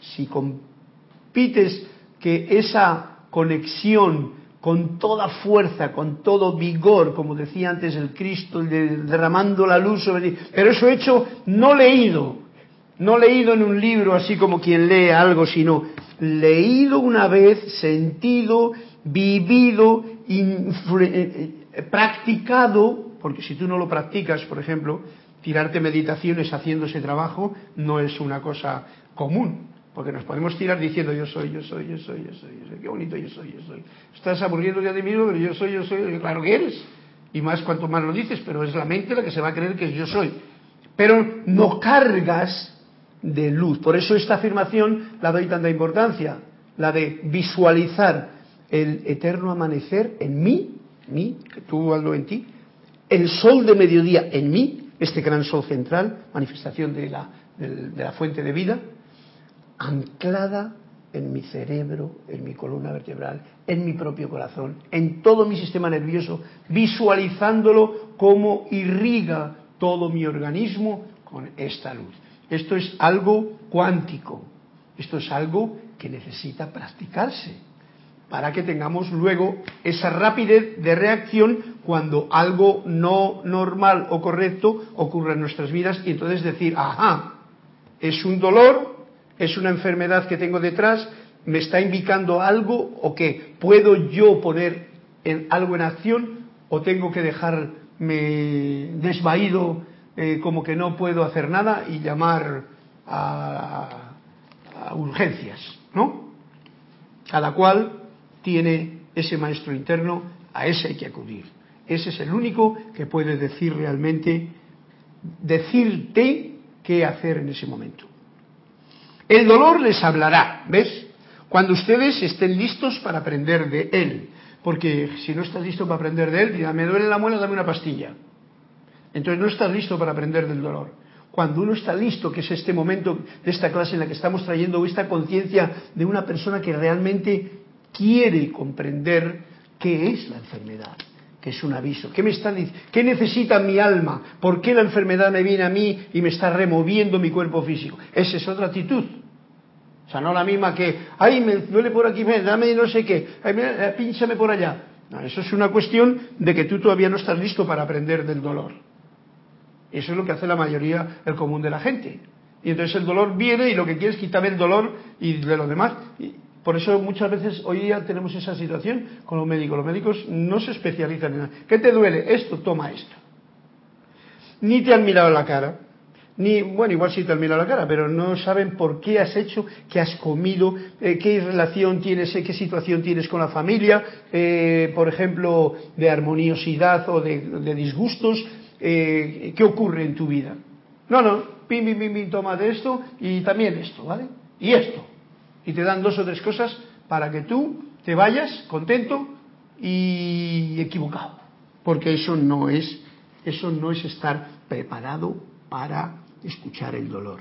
Si compites que esa conexión con toda fuerza, con todo vigor, como decía antes el Cristo, derramando la luz sobre ti, pero eso hecho no leído, no leído en un libro así como quien lee algo, sino leído una vez, sentido, vivido, practicado, porque si tú no lo practicas, por ejemplo, tirarte meditaciones haciendo ese trabajo no es una cosa común, porque nos podemos tirar diciendo yo soy, yo soy, yo soy, yo soy, yo soy, qué bonito yo soy, yo soy. Estás aburriendo ya de mí mismo, pero yo soy, yo soy, claro que eres. Y más cuanto más lo dices, pero es la mente la que se va a creer que yo soy. Pero no cargas de luz. Por eso esta afirmación la doy tanta importancia, la de visualizar el eterno amanecer en mí, mí, que tú hablo en ti, el sol de mediodía en mí, este gran sol central, manifestación de la, de, la fuente de vida, anclada en mi cerebro, en mi columna vertebral, en mi propio corazón, en todo mi sistema nervioso, visualizándolo como irriga todo mi organismo con esta luz. Esto es algo cuántico, esto es algo que necesita practicarse para que tengamos luego esa rapidez de reacción cuando algo no normal o correcto ocurre en nuestras vidas y entonces decir, ajá, es un dolor, es una enfermedad que tengo detrás, me está indicando algo o que puedo yo poner en, algo en acción o tengo que dejarme desvaído eh, como que no puedo hacer nada y llamar a, a urgencias, ¿no? Cada cual tiene ese maestro interno, a ese hay que acudir. Ese es el único que puede decir realmente, decirte qué hacer en ese momento. El dolor les hablará, ¿ves? Cuando ustedes estén listos para aprender de él. Porque si no estás listo para aprender de él, dirá, me duele la muela, dame una pastilla. Entonces no estás listo para aprender del dolor. Cuando uno está listo, que es este momento de esta clase en la que estamos trayendo esta conciencia de una persona que realmente quiere comprender qué es la enfermedad, que es un aviso. ¿Qué me está ¿Qué necesita mi alma? ¿Por qué la enfermedad me viene a mí y me está removiendo mi cuerpo físico? Esa es otra actitud. O sea, no la misma que, ay, me duele por aquí, dame no sé qué, ay, eh, pínchame por allá. No, eso es una cuestión de que tú todavía no estás listo para aprender del dolor. Eso es lo que hace la mayoría, el común de la gente. Y entonces el dolor viene y lo que quiere es quitarme el dolor y de lo demás. Por eso muchas veces hoy día tenemos esa situación con los médicos. Los médicos no se especializan en nada. ¿Qué te duele? Esto, toma esto. Ni te han mirado la cara, ni, bueno, igual sí te han mirado la cara, pero no saben por qué has hecho, qué has comido, eh, qué relación tienes, eh, qué situación tienes con la familia, eh, por ejemplo, de armoniosidad o de, disgustos, qué ocurre en tu vida. No, no, pim, pim, pim, pim, toma de esto y también esto, ¿vale? Y esto. Y te dan dos o tres cosas para que tú te vayas contento y equivocado. Porque eso no es, eso no es estar preparado para escuchar el dolor,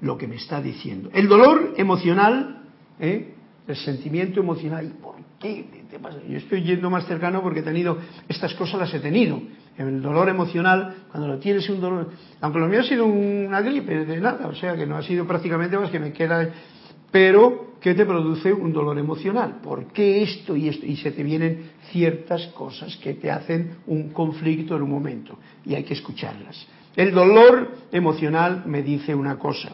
lo que me está diciendo. El dolor emocional, ¿eh? el sentimiento emocional, ¿por qué te pasa? Yo estoy yendo más cercano porque he tenido, estas cosas las he tenido. El dolor emocional, cuando lo tienes un dolor, aunque lo mío ha sido una gripe de nada, o sea que no ha sido prácticamente más que me queda, pero que te produce un dolor emocional. ¿Por qué esto y esto? Y se te vienen ciertas cosas que te hacen un conflicto en un momento y hay que escucharlas. El dolor emocional me dice una cosa,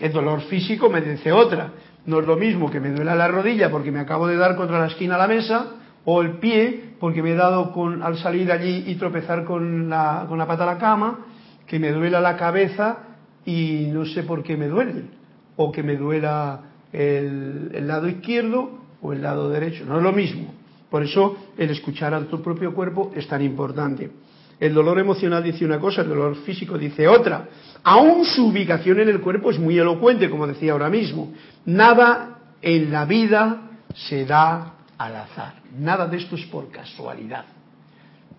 el dolor físico me dice otra. No es lo mismo que me duela la rodilla porque me acabo de dar contra la esquina de la mesa o el pie porque me he dado con, al salir allí y tropezar con la, con la pata a la cama, que me duela la cabeza y no sé por qué me duele, o que me duela el, lado izquierdo o el lado derecho. No es lo mismo. Por eso el escuchar a tu propio cuerpo es tan importante. El dolor emocional dice una cosa, el dolor físico dice otra. Aún su ubicación en el cuerpo es muy elocuente, como decía ahora mismo. Nada en la vida se da al azar. Nada de esto es por casualidad.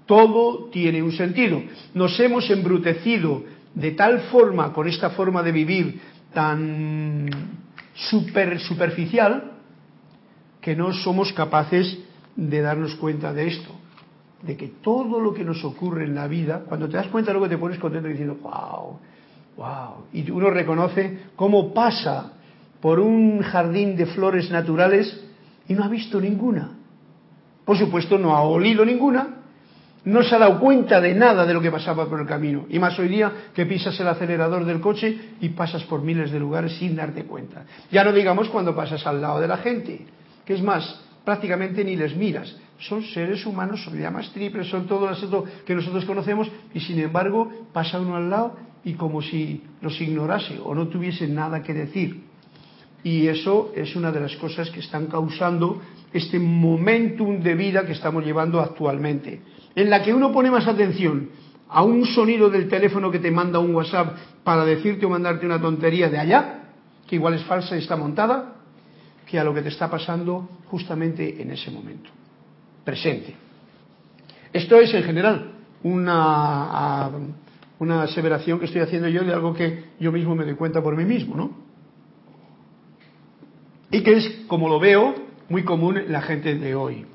Todo tiene un sentido. Nos hemos embrutecido de tal forma con esta forma de vivir tan super, superficial que no somos capaces de darnos cuenta de esto de que todo lo que nos ocurre en la vida, cuando te das cuenta luego te pones contento diciendo, wow, wow, y uno reconoce cómo pasa por un jardín de flores naturales y no ha visto ninguna. Por supuesto no ha olido ninguna, no se ha dado cuenta de nada de lo que pasaba por el camino. Y más hoy día que pisas el acelerador del coche y pasas por miles de lugares sin darte cuenta. Ya no digamos cuando pasas al lado de la gente, que es más, prácticamente ni les miras son seres humanos, son llamas triples, son todo lo que nosotros conocemos y sin embargo pasa uno al lado y como si los ignorase o no tuviese nada que decir. Y eso es una de las cosas que están causando este momentum de vida que estamos llevando actualmente, en la que uno pone más atención a un sonido del teléfono que te manda un WhatsApp para decirte o mandarte una tontería de allá, que igual es falsa y está montada, que a lo que te está pasando justamente en ese momento presente. Esto es en general una, una aseveración que estoy haciendo yo de algo que yo mismo me doy cuenta por mí mismo, ¿no? Y que es, como lo veo, muy común en la gente de hoy.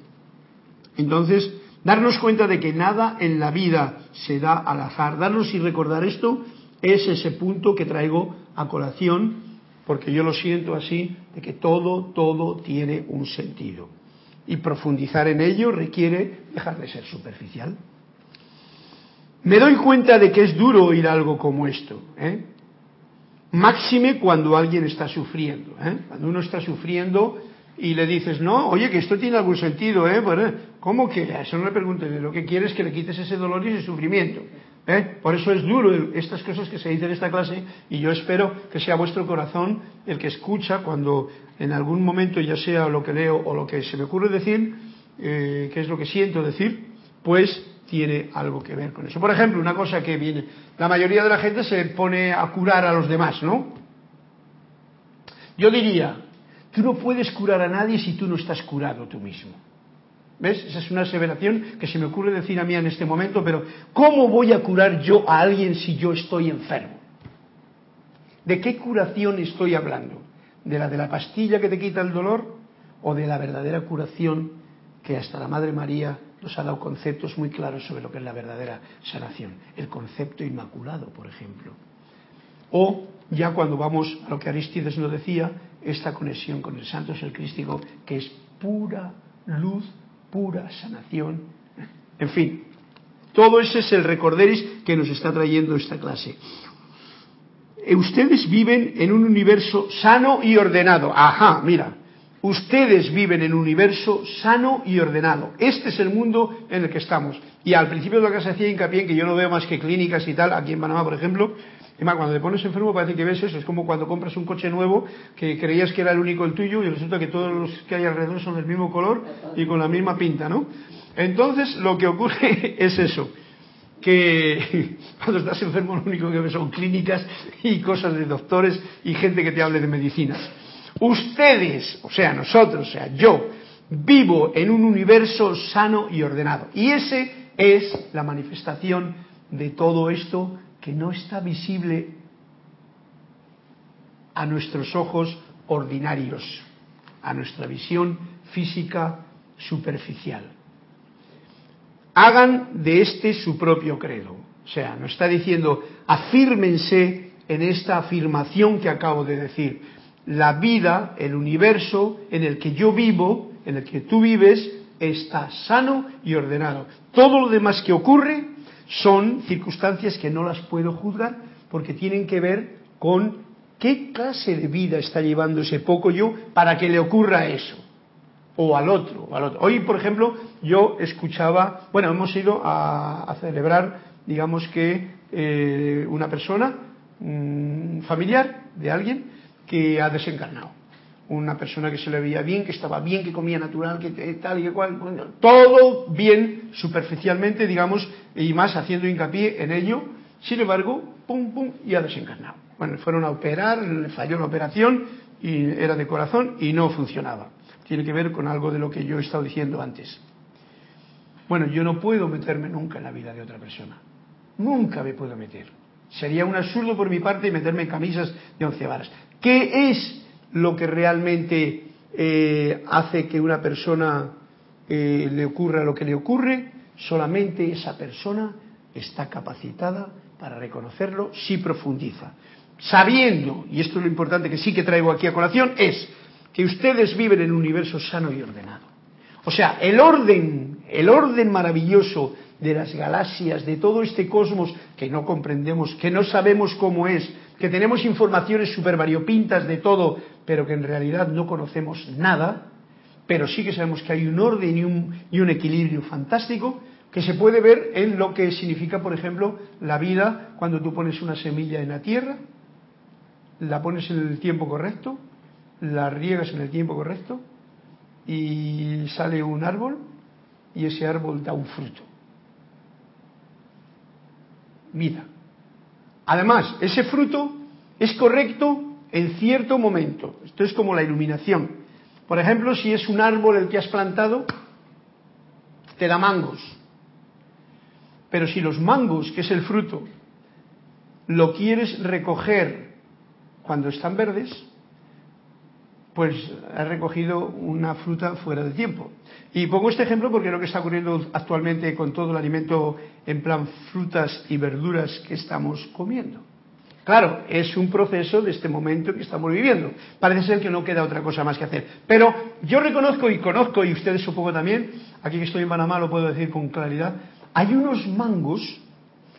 Entonces, darnos cuenta de que nada en la vida se da al azar, darnos y recordar esto, es ese punto que traigo a colación, porque yo lo siento así, de que todo, todo tiene un sentido y profundizar en ello requiere dejar de ser superficial. Me doy cuenta de que es duro oír algo como esto, ¿eh? máxime cuando alguien está sufriendo. ¿eh? Cuando uno está sufriendo y le dices, no, oye, que esto tiene algún sentido, ¿eh? Bueno, ¿cómo que? Eso no le pregunte, lo que quiere es que le quites ese dolor y ese sufrimiento. ¿eh? Por eso es duro estas cosas que se dicen en esta clase y yo espero que sea vuestro corazón el que escucha cuando en algún momento, ya sea lo que leo o lo que se me ocurre decir, eh, que es lo que siento decir, pues tiene algo que ver con eso. Por ejemplo, una cosa que viene, la mayoría de la gente se pone a curar a los demás, ¿no? Yo diría, tú no puedes curar a nadie si tú no estás curado tú mismo. ¿Ves? Esa es una aseveración que se me ocurre decir a mí en este momento, pero ¿cómo voy a curar yo a alguien si yo estoy enfermo? ¿De qué curación estoy hablando? ¿De la de la pastilla que te quita el dolor o de la verdadera curación que hasta la Madre María nos ha dado conceptos muy claros sobre lo que es la verdadera sanación? El concepto inmaculado, por ejemplo. O ya cuando vamos a lo que Aristides nos decía, esta conexión con el Santo Ser Crístico, que es pura luz, pura sanación. En fin, todo ese es el recorderis que nos está trayendo esta clase. Eh, ustedes viven en un universo sano y ordenado. Ajá, mira, ustedes viven en un universo sano y ordenado. Este es el mundo en el que estamos. Y al principio de lo que se hacía hincapié en que yo no veo más que clínicas y tal, aquí en Panamá, por ejemplo, y más, cuando te pones enfermo parece que ves eso, es como cuando compras un coche nuevo que creías que era el único el tuyo y resulta que todos los que hay alrededor son del mismo color y con la misma pinta, ¿no? Entonces lo que ocurre <laughs> es eso, que <laughs> cuando estás enfermo lo único que ves son clínicas y cosas de doctores y gente que te hable de medicinas. Ustedes, o sea, nosotros, o sea, yo, vivo en un universo sano y ordenado. Y ese es la manifestación de todo esto que no está visible a nuestros ojos ordinarios, a nuestra visión física superficial. Hagan de este su propio credo. O sea, nos está diciendo, afírmense en esta afirmación que acabo de decir. La vida, el universo en el que yo vivo, en el que tú vives, está sano y ordenado. Todo lo demás que ocurre son circunstancias que no las puedo juzgar porque tienen que ver con qué clase de vida está llevando ese poco yo para que le ocurra eso o al otro, al otro. Hoy, por ejemplo, yo escuchaba, bueno, hemos ido a, celebrar, digamos que eh, una persona mm, familiar de alguien que ha desencarnado una persona que se le veía bien, que estaba bien, que comía natural, que tal y que cual, todo bien superficialmente, digamos, y más haciendo hincapié en ello. Sin embargo, pum, pum, y ha desencarnado. Bueno, fueron a operar, le falló la operación y era de corazón y no funcionaba. Tiene que ver con algo de lo que yo he estado diciendo antes. Bueno, yo no puedo meterme nunca en la vida de otra persona. Nunca me puedo meter. Sería un absurdo por mi parte meterme en camisas de once varas. ¿Qué es lo que realmente eh, hace que una persona eh, le ocurra lo que le ocurre, solamente esa persona está capacitada para reconocerlo si profundiza. Sabiendo, y esto es lo importante que sí que traigo aquí a colación, es que ustedes viven en un universo sano y ordenado. O sea, el orden, el orden maravilloso de las galaxias, de todo este cosmos que no comprendemos, que no sabemos cómo es, que tenemos informaciones super variopintas de todo, pero que en realidad no conocemos nada, pero sí que sabemos que hay un orden y un, equilibrio fantástico que se puede ver en lo que significa, por ejemplo, la vida cuando tú pones una semilla en la tierra, la pones en el tiempo correcto, la riegas en el tiempo correcto y sale un árbol y ese árbol da un fruto. Vida. Además, ese fruto es correcto en cierto momento. Esto es como la iluminación. Por ejemplo, si es un árbol el que has plantado, te da mangos. Pero si los mangos, que es el fruto, lo quieres recoger cuando están verdes, pues has recogido una fruta fuera de tiempo. Y pongo este ejemplo porque es lo que está ocurriendo actualmente con todo el alimento en plan frutas y verduras que estamos comiendo. Claro, es un proceso de este momento que estamos viviendo. Parece ser que no queda otra cosa más que hacer. Pero yo reconozco y conozco, y ustedes supongo también, aquí que estoy en Panamá lo puedo decir con claridad, hay unos mangos,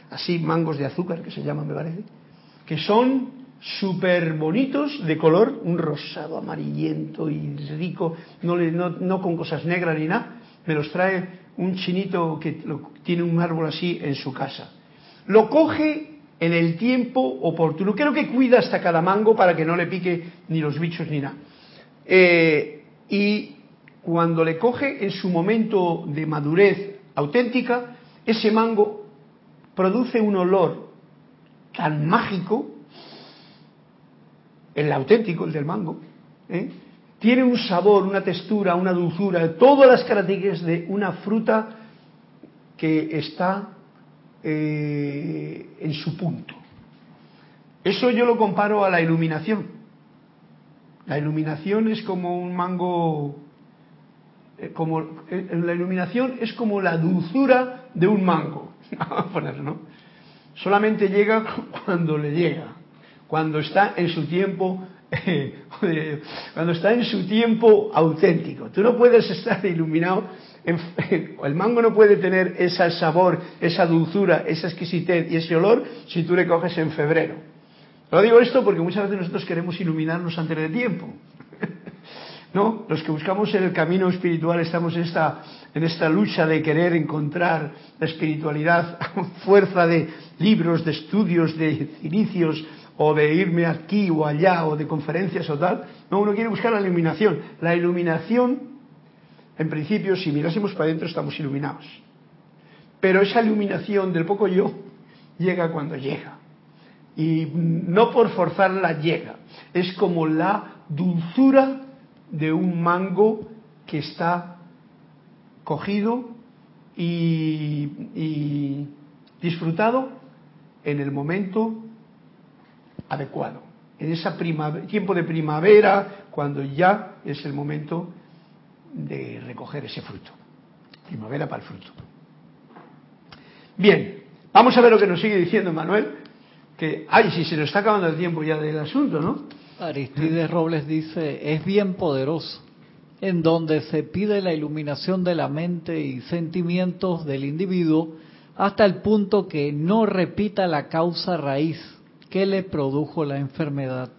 así mangos de azúcar que se llaman, me parece, que son súper bonitos de color, un rosado amarillento y rico, no, no, con cosas negras ni nada, me los trae un chinito que tiene un árbol así en su casa. Lo coge en el tiempo oportuno. Creo que cuida hasta cada mango para que no le pique ni los bichos ni nada. Eh, y cuando le coge en su momento de madurez auténtica, ese mango produce un olor tan mágico, el auténtico, el del mango, ¿eh? tiene un sabor, una textura, una dulzura, todas las características de una fruta que está eh, en su punto. Eso yo lo comparo a la iluminación. La iluminación es como un mango, eh, como eh, la iluminación es como la dulzura de un mango. <laughs> Vamos a ponerlo, ¿no? Solamente llega cuando le llega, cuando está en su tiempo <laughs> cuando está en su tiempo auténtico. Tú no puedes estar iluminado, el mango no puede tener ese sabor, esa dulzura, esa exquisitez y ese olor si tú le coges en febrero. Lo digo esto porque muchas veces nosotros queremos iluminarnos antes de tiempo. <laughs> ¿No? Los que buscamos el camino espiritual estamos en esta, en esta lucha de querer encontrar la espiritualidad a <laughs> fuerza de libros, de estudios, de inicios, o de irme aquí o allá o de conferencias o tal. No, uno quiere buscar la iluminación. La iluminación, en principio, si mirásemos para adentro estamos iluminados. Pero esa iluminación del poco yo llega cuando llega. Y no por forzarla llega. Es como la dulzura de un mango que está cogido y, y disfrutado en el momento adecuado. En ese tiempo de primavera, cuando ya es el momento de recoger ese fruto. Primavera para el fruto. Bien, vamos a ver lo que nos sigue diciendo Manuel. Que, ay, si se nos está acabando el tiempo ya del asunto, ¿no? Aristides Robles dice, es bien poderoso, en donde se pide la iluminación de la mente y sentimientos del individuo hasta el punto que no repita la causa raíz ¿Qué le produjo la enfermedad?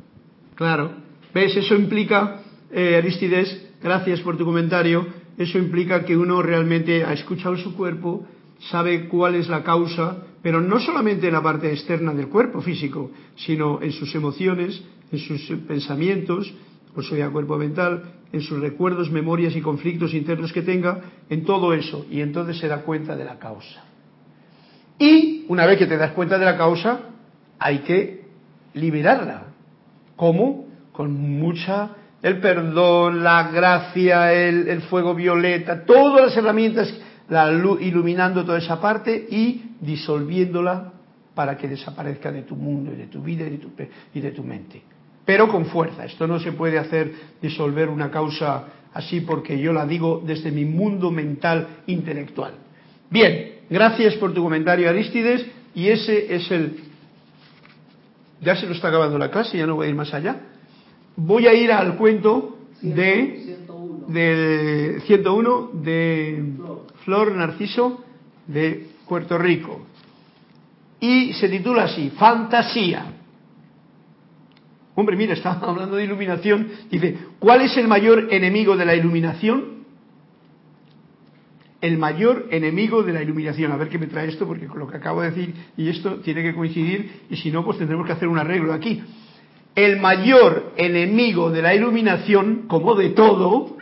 Claro, ¿ves? Eso implica, eh, Aristides, gracias por tu comentario, eso implica que uno realmente ha escuchado su cuerpo, sabe cuál es la causa, pero no solamente en la parte externa del cuerpo físico, sino en sus emociones, en sus pensamientos, o sea, cuerpo mental, en sus recuerdos, memorias y conflictos internos que tenga, en todo eso, y entonces se da cuenta de la causa. Y una vez que te das cuenta de la causa, hay que liberarla. ¿Cómo? Con mucha el perdón, la gracia, el, fuego violeta, todas las herramientas, la luz, iluminando toda esa parte y disolviéndola para que desaparezca de tu mundo y de tu vida y de tu, y de tu mente. Pero con fuerza. Esto no se puede hacer disolver una causa así porque yo la digo desde mi mundo mental intelectual. Bien, gracias por tu comentario Aristides y ese es el ya se nos está acabando la clase, ya no voy a ir más allá. Voy a ir al cuento de 101 de Flor Narciso de Puerto Rico. Y se titula así, Fantasía. Hombre, mira, está hablando de iluminación. Dice, ¿cuál es el mayor enemigo de la iluminación? el mayor enemigo de la iluminación. A ver qué me trae esto, porque con lo que acabo de decir y esto tiene que coincidir, y si no, pues tendremos que hacer un arreglo aquí. El mayor enemigo de la iluminación, como de todo,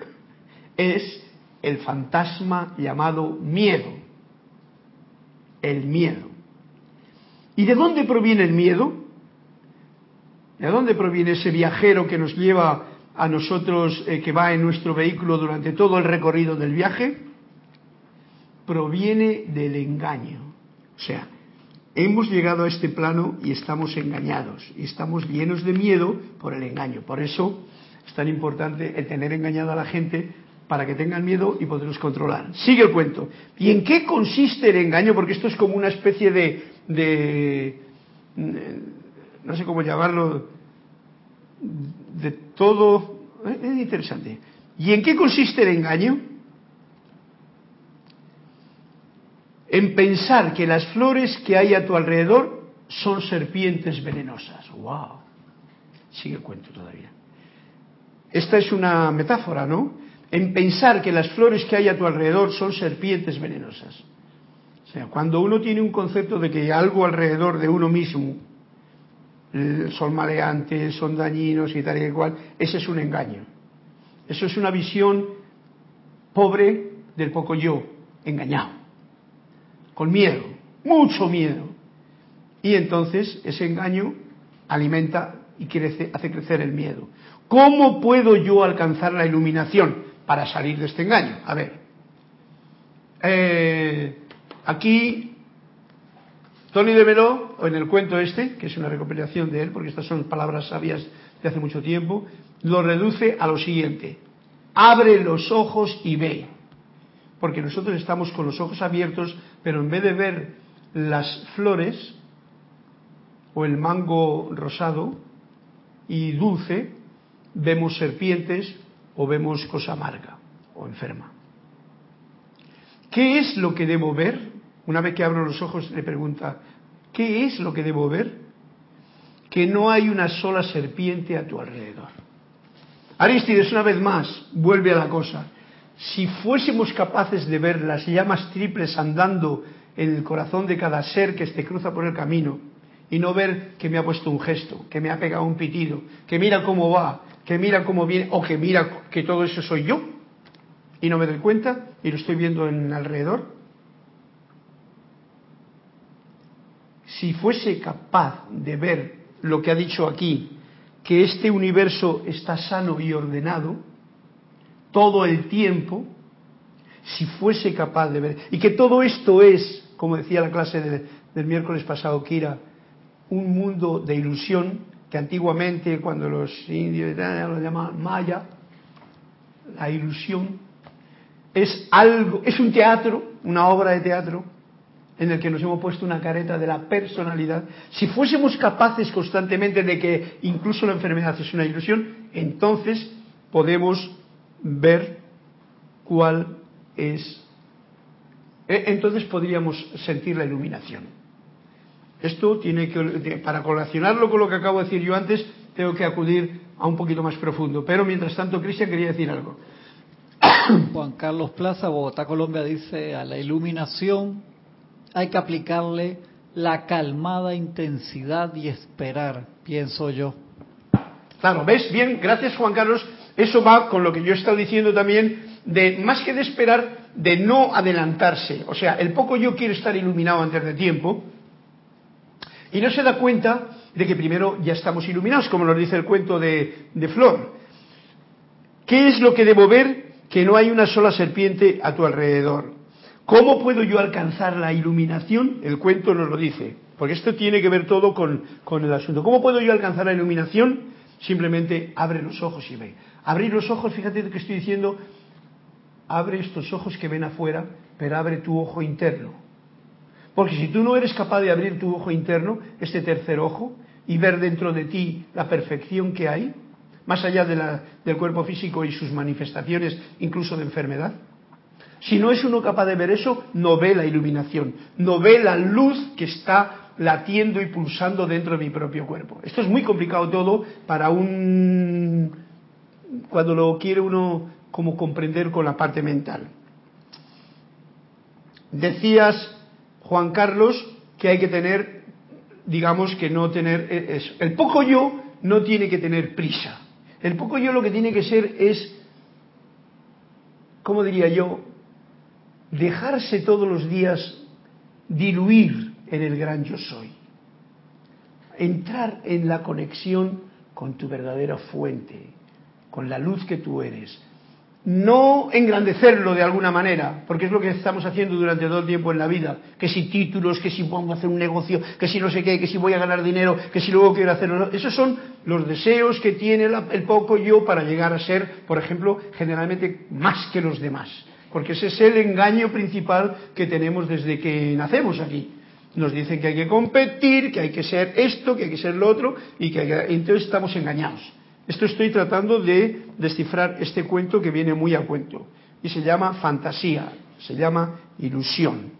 es el fantasma llamado miedo. El miedo. ¿Y de dónde proviene el miedo? ¿De dónde proviene ese viajero que nos lleva a nosotros, eh, que va en nuestro vehículo durante todo el recorrido del viaje? proviene del engaño. O sea, hemos llegado a este plano y estamos engañados y estamos llenos de miedo por el engaño. Por eso es tan importante el tener engañado a la gente para que tengan miedo y poderlos controlar. Sigue el cuento. ¿Y en qué consiste el engaño? Porque esto es como una especie de, de no sé cómo llamarlo, de todo. Es interesante. ¿Y en qué consiste el engaño? En pensar que las flores que hay a tu alrededor son serpientes venenosas. ¡Wow! Sigue el cuento todavía. Esta es una metáfora, ¿no? En pensar que las flores que hay a tu alrededor son serpientes venenosas. O sea, cuando uno tiene un concepto de que algo alrededor de uno mismo eh, son maleantes, son dañinos y tal y cual, ese es un engaño. Eso es una visión pobre del poco yo, engañado. Con miedo, mucho miedo. Y entonces ese engaño alimenta y crece, hace crecer el miedo. ¿Cómo puedo yo alcanzar la iluminación para salir de este engaño? A ver, eh, aquí Tony de Meló, en el cuento este, que es una recopilación de él, porque estas son palabras sabias de hace mucho tiempo, lo reduce a lo siguiente. Abre los ojos y ve. Porque nosotros estamos con los ojos abiertos, pero en vez de ver las flores o el mango rosado y dulce, vemos serpientes o vemos cosa amarga o enferma. ¿Qué es lo que debo ver? Una vez que abro los ojos le pregunta, ¿qué es lo que debo ver? Que no hay una sola serpiente a tu alrededor. Aristides, una vez más, vuelve a la cosa. Si fuésemos capaces de ver las llamas triples andando en el corazón de cada ser que se cruza por el camino, y no ver que me ha puesto un gesto, que me ha pegado un pitido, que mira cómo va, que mira cómo viene, o que mira que todo eso soy yo, y no me doy cuenta y lo estoy viendo en alrededor, si fuese capaz de ver lo que ha dicho aquí, que este universo está sano y ordenado todo el tiempo, si fuese capaz de ver, y que todo esto es, como decía la clase del miércoles pasado, Kira, un mundo de ilusión, que antiguamente cuando los indios lo llamaban maya, la ilusión, es algo, es un teatro, una obra de teatro, en el que nos hemos puesto una careta de la personalidad, si fuésemos capaces constantemente de que incluso la enfermedad es una ilusión, entonces podemos ver cuál es. E, entonces podríamos sentir la iluminación. Esto tiene que, para colacionarlo con lo que acabo de decir yo antes, tengo que acudir a un poquito más profundo. Pero mientras tanto, Cristian quería decir algo. <coughs> Juan Carlos Plaza, Bogotá, Colombia, dice, a la iluminación hay que aplicarle la calmada intensidad y esperar, pienso yo. Claro, ¿ves? Bien, gracias Juan Carlos. Eso va con lo que yo he estado diciendo también, de más que de esperar, de no adelantarse. O sea, el poco yo quiere estar iluminado antes de tiempo y no se da cuenta de que primero ya estamos iluminados, como nos dice el cuento de, de Flor. ¿Qué es lo que debo ver? Que no hay una sola serpiente a tu alrededor. ¿Cómo puedo yo alcanzar la iluminación? El cuento nos lo dice, porque esto tiene que ver todo con, el asunto. ¿Cómo puedo yo alcanzar la iluminación? Simplemente abre los ojos y ve. Abrir los ojos, fíjate que estoy diciendo, abre estos ojos que ven afuera, pero abre tu ojo interno. Porque si tú no eres capaz de abrir tu ojo interno, este tercer ojo, y ver dentro de ti la perfección que hay, más allá del cuerpo físico y sus manifestaciones, incluso de enfermedad, si no es uno capaz de ver eso, no ve la iluminación, no ve la luz que está latiendo y pulsando dentro de mi propio cuerpo. Esto es muy complicado todo para un... cuando lo quiere uno como comprender con la parte mental. Decías, Juan Carlos, que hay que tener, digamos que no tener e-, eso. El poco yo no tiene que tener prisa. El poco yo lo que tiene que ser es, ¿cómo diría yo? dejarse todos los días diluir en el gran yo soy, entrar en la conexión con tu verdadera fuente, con la luz que tú eres. No engrandecerlo de alguna manera, porque es lo que estamos haciendo durante todo el tiempo en la vida, que si títulos, que si vamos a hacer un negocio, que si no sé qué, que si voy a ganar dinero, que si luego quiero hacerlo. Esos son los deseos que tiene el poco yo para llegar a ser, por ejemplo, generalmente más que los demás porque ese es el engaño principal que tenemos desde que nacemos aquí. Nos dicen que hay que competir, que hay que ser esto, que hay que ser lo otro, y que, entonces estamos engañados. Esto estoy tratando de descifrar este cuento que viene muy a cuento. Y se llama fantasía, se llama ilusión.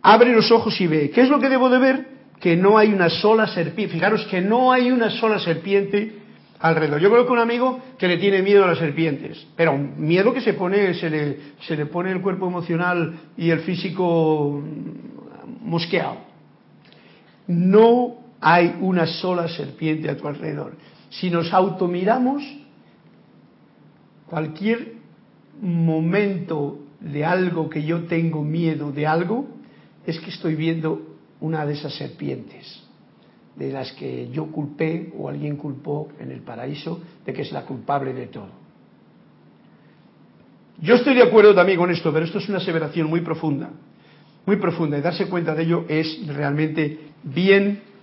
Abre los ojos y ve. ¿Qué es lo que debo de ver? Que no hay una sola serpiente. Fijaros que no hay una sola serpiente alrededor. Yo conozco un amigo que le tiene miedo a las serpientes, pero miedo que se pone, se le, se le pone el cuerpo emocional y el físico mosqueado. No hay una sola serpiente a tu alrededor. Si nos automiramos, cualquier momento de algo que yo tengo miedo de algo, es que estoy viendo una de esas serpientes de las que yo culpé o alguien culpó en el paraíso de que es la culpable de todo. Yo estoy de acuerdo también con esto, pero esto es una aseveración muy profunda, muy profunda, y darse cuenta de ello es realmente bien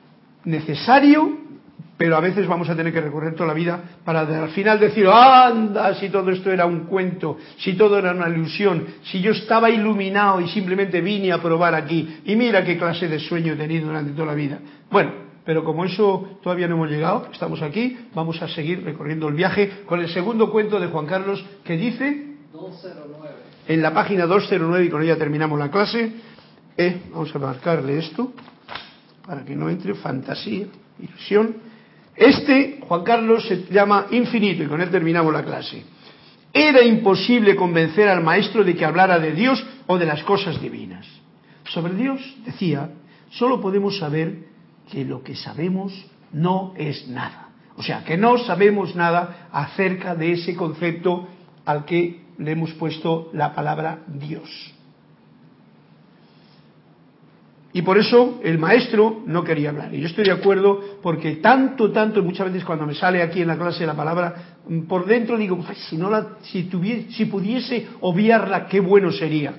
necesario, pero a veces vamos a tener que recorrer toda la vida para al final decir, anda, si todo esto era un cuento, si todo era una ilusión, si yo estaba iluminado y simplemente vine a probar aquí, y mira qué clase de sueño he tenido durante toda la vida. Bueno, pero como eso todavía no hemos llegado, estamos aquí, vamos a seguir recorriendo el viaje con el segundo cuento de Juan Carlos que dice 209. En la página 209, y con ella terminamos la clase, eh, vamos a marcarle esto, para que no entre fantasía, ilusión. Este, Juan Carlos, se llama infinito, y con él terminamos la clase. Era imposible convencer al maestro de que hablara de Dios o de las cosas divinas. Sobre Dios, decía, solo podemos saber que lo que sabemos no es nada. O sea, que no sabemos nada acerca de ese concepto al que le hemos puesto la palabra Dios. Y por eso el maestro no quería hablar. Y yo estoy de acuerdo porque tanto, tanto, muchas veces cuando me sale aquí en la clase la palabra, por dentro digo, si, no la, si, tuviese, si pudiese obviarla, qué bueno sería.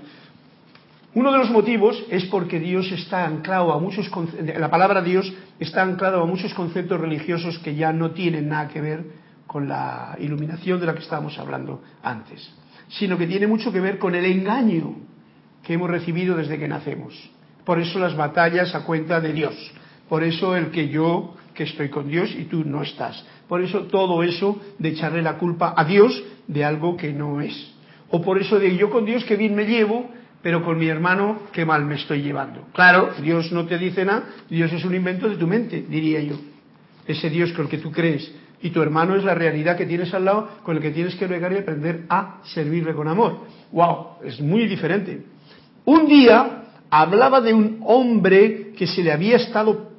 Uno de los motivos es porque Dios está anclado a muchos, la palabra Dios está anclado a muchos conceptos religiosos que ya no tienen nada que ver con la iluminación de la que estábamos hablando antes sino que tiene mucho que ver con el engaño que hemos recibido desde que nacemos. Por eso las batallas a cuenta de Dios. Por eso el que yo, que estoy con Dios y tú no estás. Por eso todo eso de echarle la culpa a Dios de algo que no es. O por eso de yo con Dios que bien me llevo, pero con mi hermano que mal me estoy llevando. Claro, Dios no te dice nada, Dios es un invento de tu mente, diría yo. Ese Dios con el que tú crees y tu hermano es la realidad que tienes al lado con el que tienes que regar y aprender a servirle con amor. ¡Wow! Es muy diferente. Un día hablaba de un hombre que se le había estado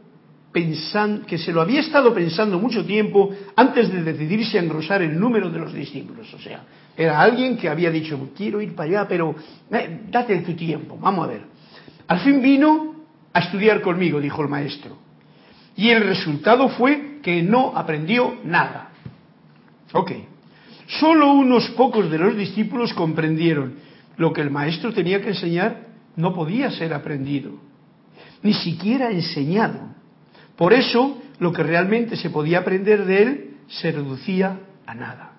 pensando, que se lo había estado pensando mucho tiempo antes de decidirse a engrosar el número de los discípulos. O sea, era alguien que había dicho, quiero ir para allá, pero eh, date tu tiempo, vamos a ver. Al fin vino a estudiar conmigo, dijo el maestro. Y el resultado fue que no aprendió nada. Ok. Solo unos pocos de los discípulos comprendieron lo que el maestro tenía que enseñar no podía ser aprendido, ni siquiera enseñado. Por eso, lo que realmente se podía aprender de él se reducía a nada.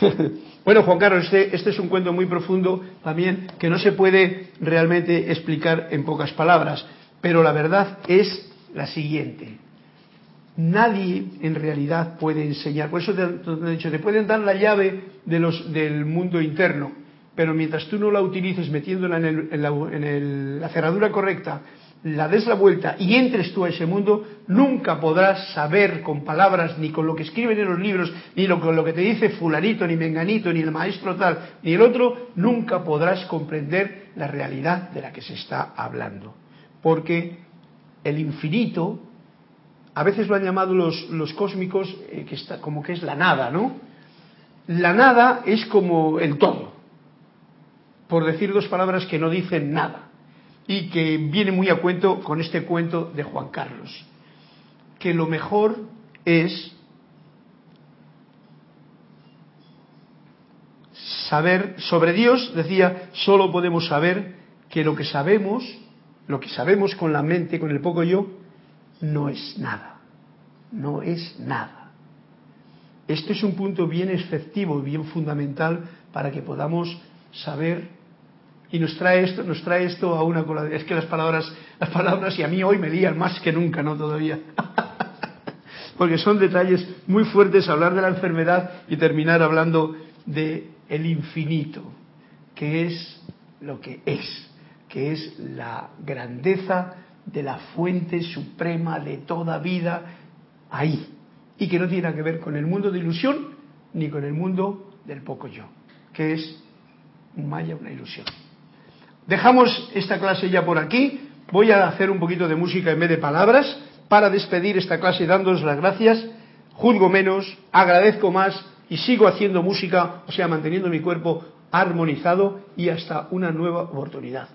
<laughs> bueno, Juan Carlos, este, este, es un cuento muy profundo también que no se puede realmente explicar en pocas palabras, pero la verdad es la siguiente. Nadie en realidad puede enseñar, por eso te, he dicho, te pueden dar la llave de los, del mundo interno, pero mientras tú no la utilices metiéndola en, la, cerradura correcta, la des la vuelta y entres tú a ese mundo, nunca podrás saber con palabras, ni con lo que escriben en los libros, ni con lo que te dice fulanito, ni menganito, ni el maestro tal, ni el otro, nunca podrás comprender la realidad de la que se está hablando. Porque el infinito, a veces lo han llamado los, los cósmicos eh, que está, como que es la nada, ¿no? La nada es como el todo, por decir dos palabras que no dicen nada y que viene muy a cuento con este cuento de Juan Carlos, que lo mejor es saber sobre Dios, decía, solo podemos saber que lo que sabemos lo que sabemos con la mente, con el poco yo, no es nada. No es nada. Esto es un punto bien efectivo, bien fundamental para que podamos saber y nos trae esto, nos trae esto a una es que las palabras, las palabras y a mí hoy me lían más que nunca, no todavía. <laughs> Porque son detalles muy fuertes hablar de la enfermedad y terminar hablando de el infinito, que es lo que es que es la grandeza de la fuente suprema de toda vida ahí, y que no tiene que ver con el mundo de ilusión ni con el mundo del poco yo, que es un maya, una ilusión. Dejamos esta clase ya por aquí, voy a hacer un poquito de música en vez de palabras para despedir esta clase dándoos las gracias, juzgo menos, agradezco más y sigo haciendo música, o sea, manteniendo mi cuerpo armonizado y hasta una nueva oportunidad.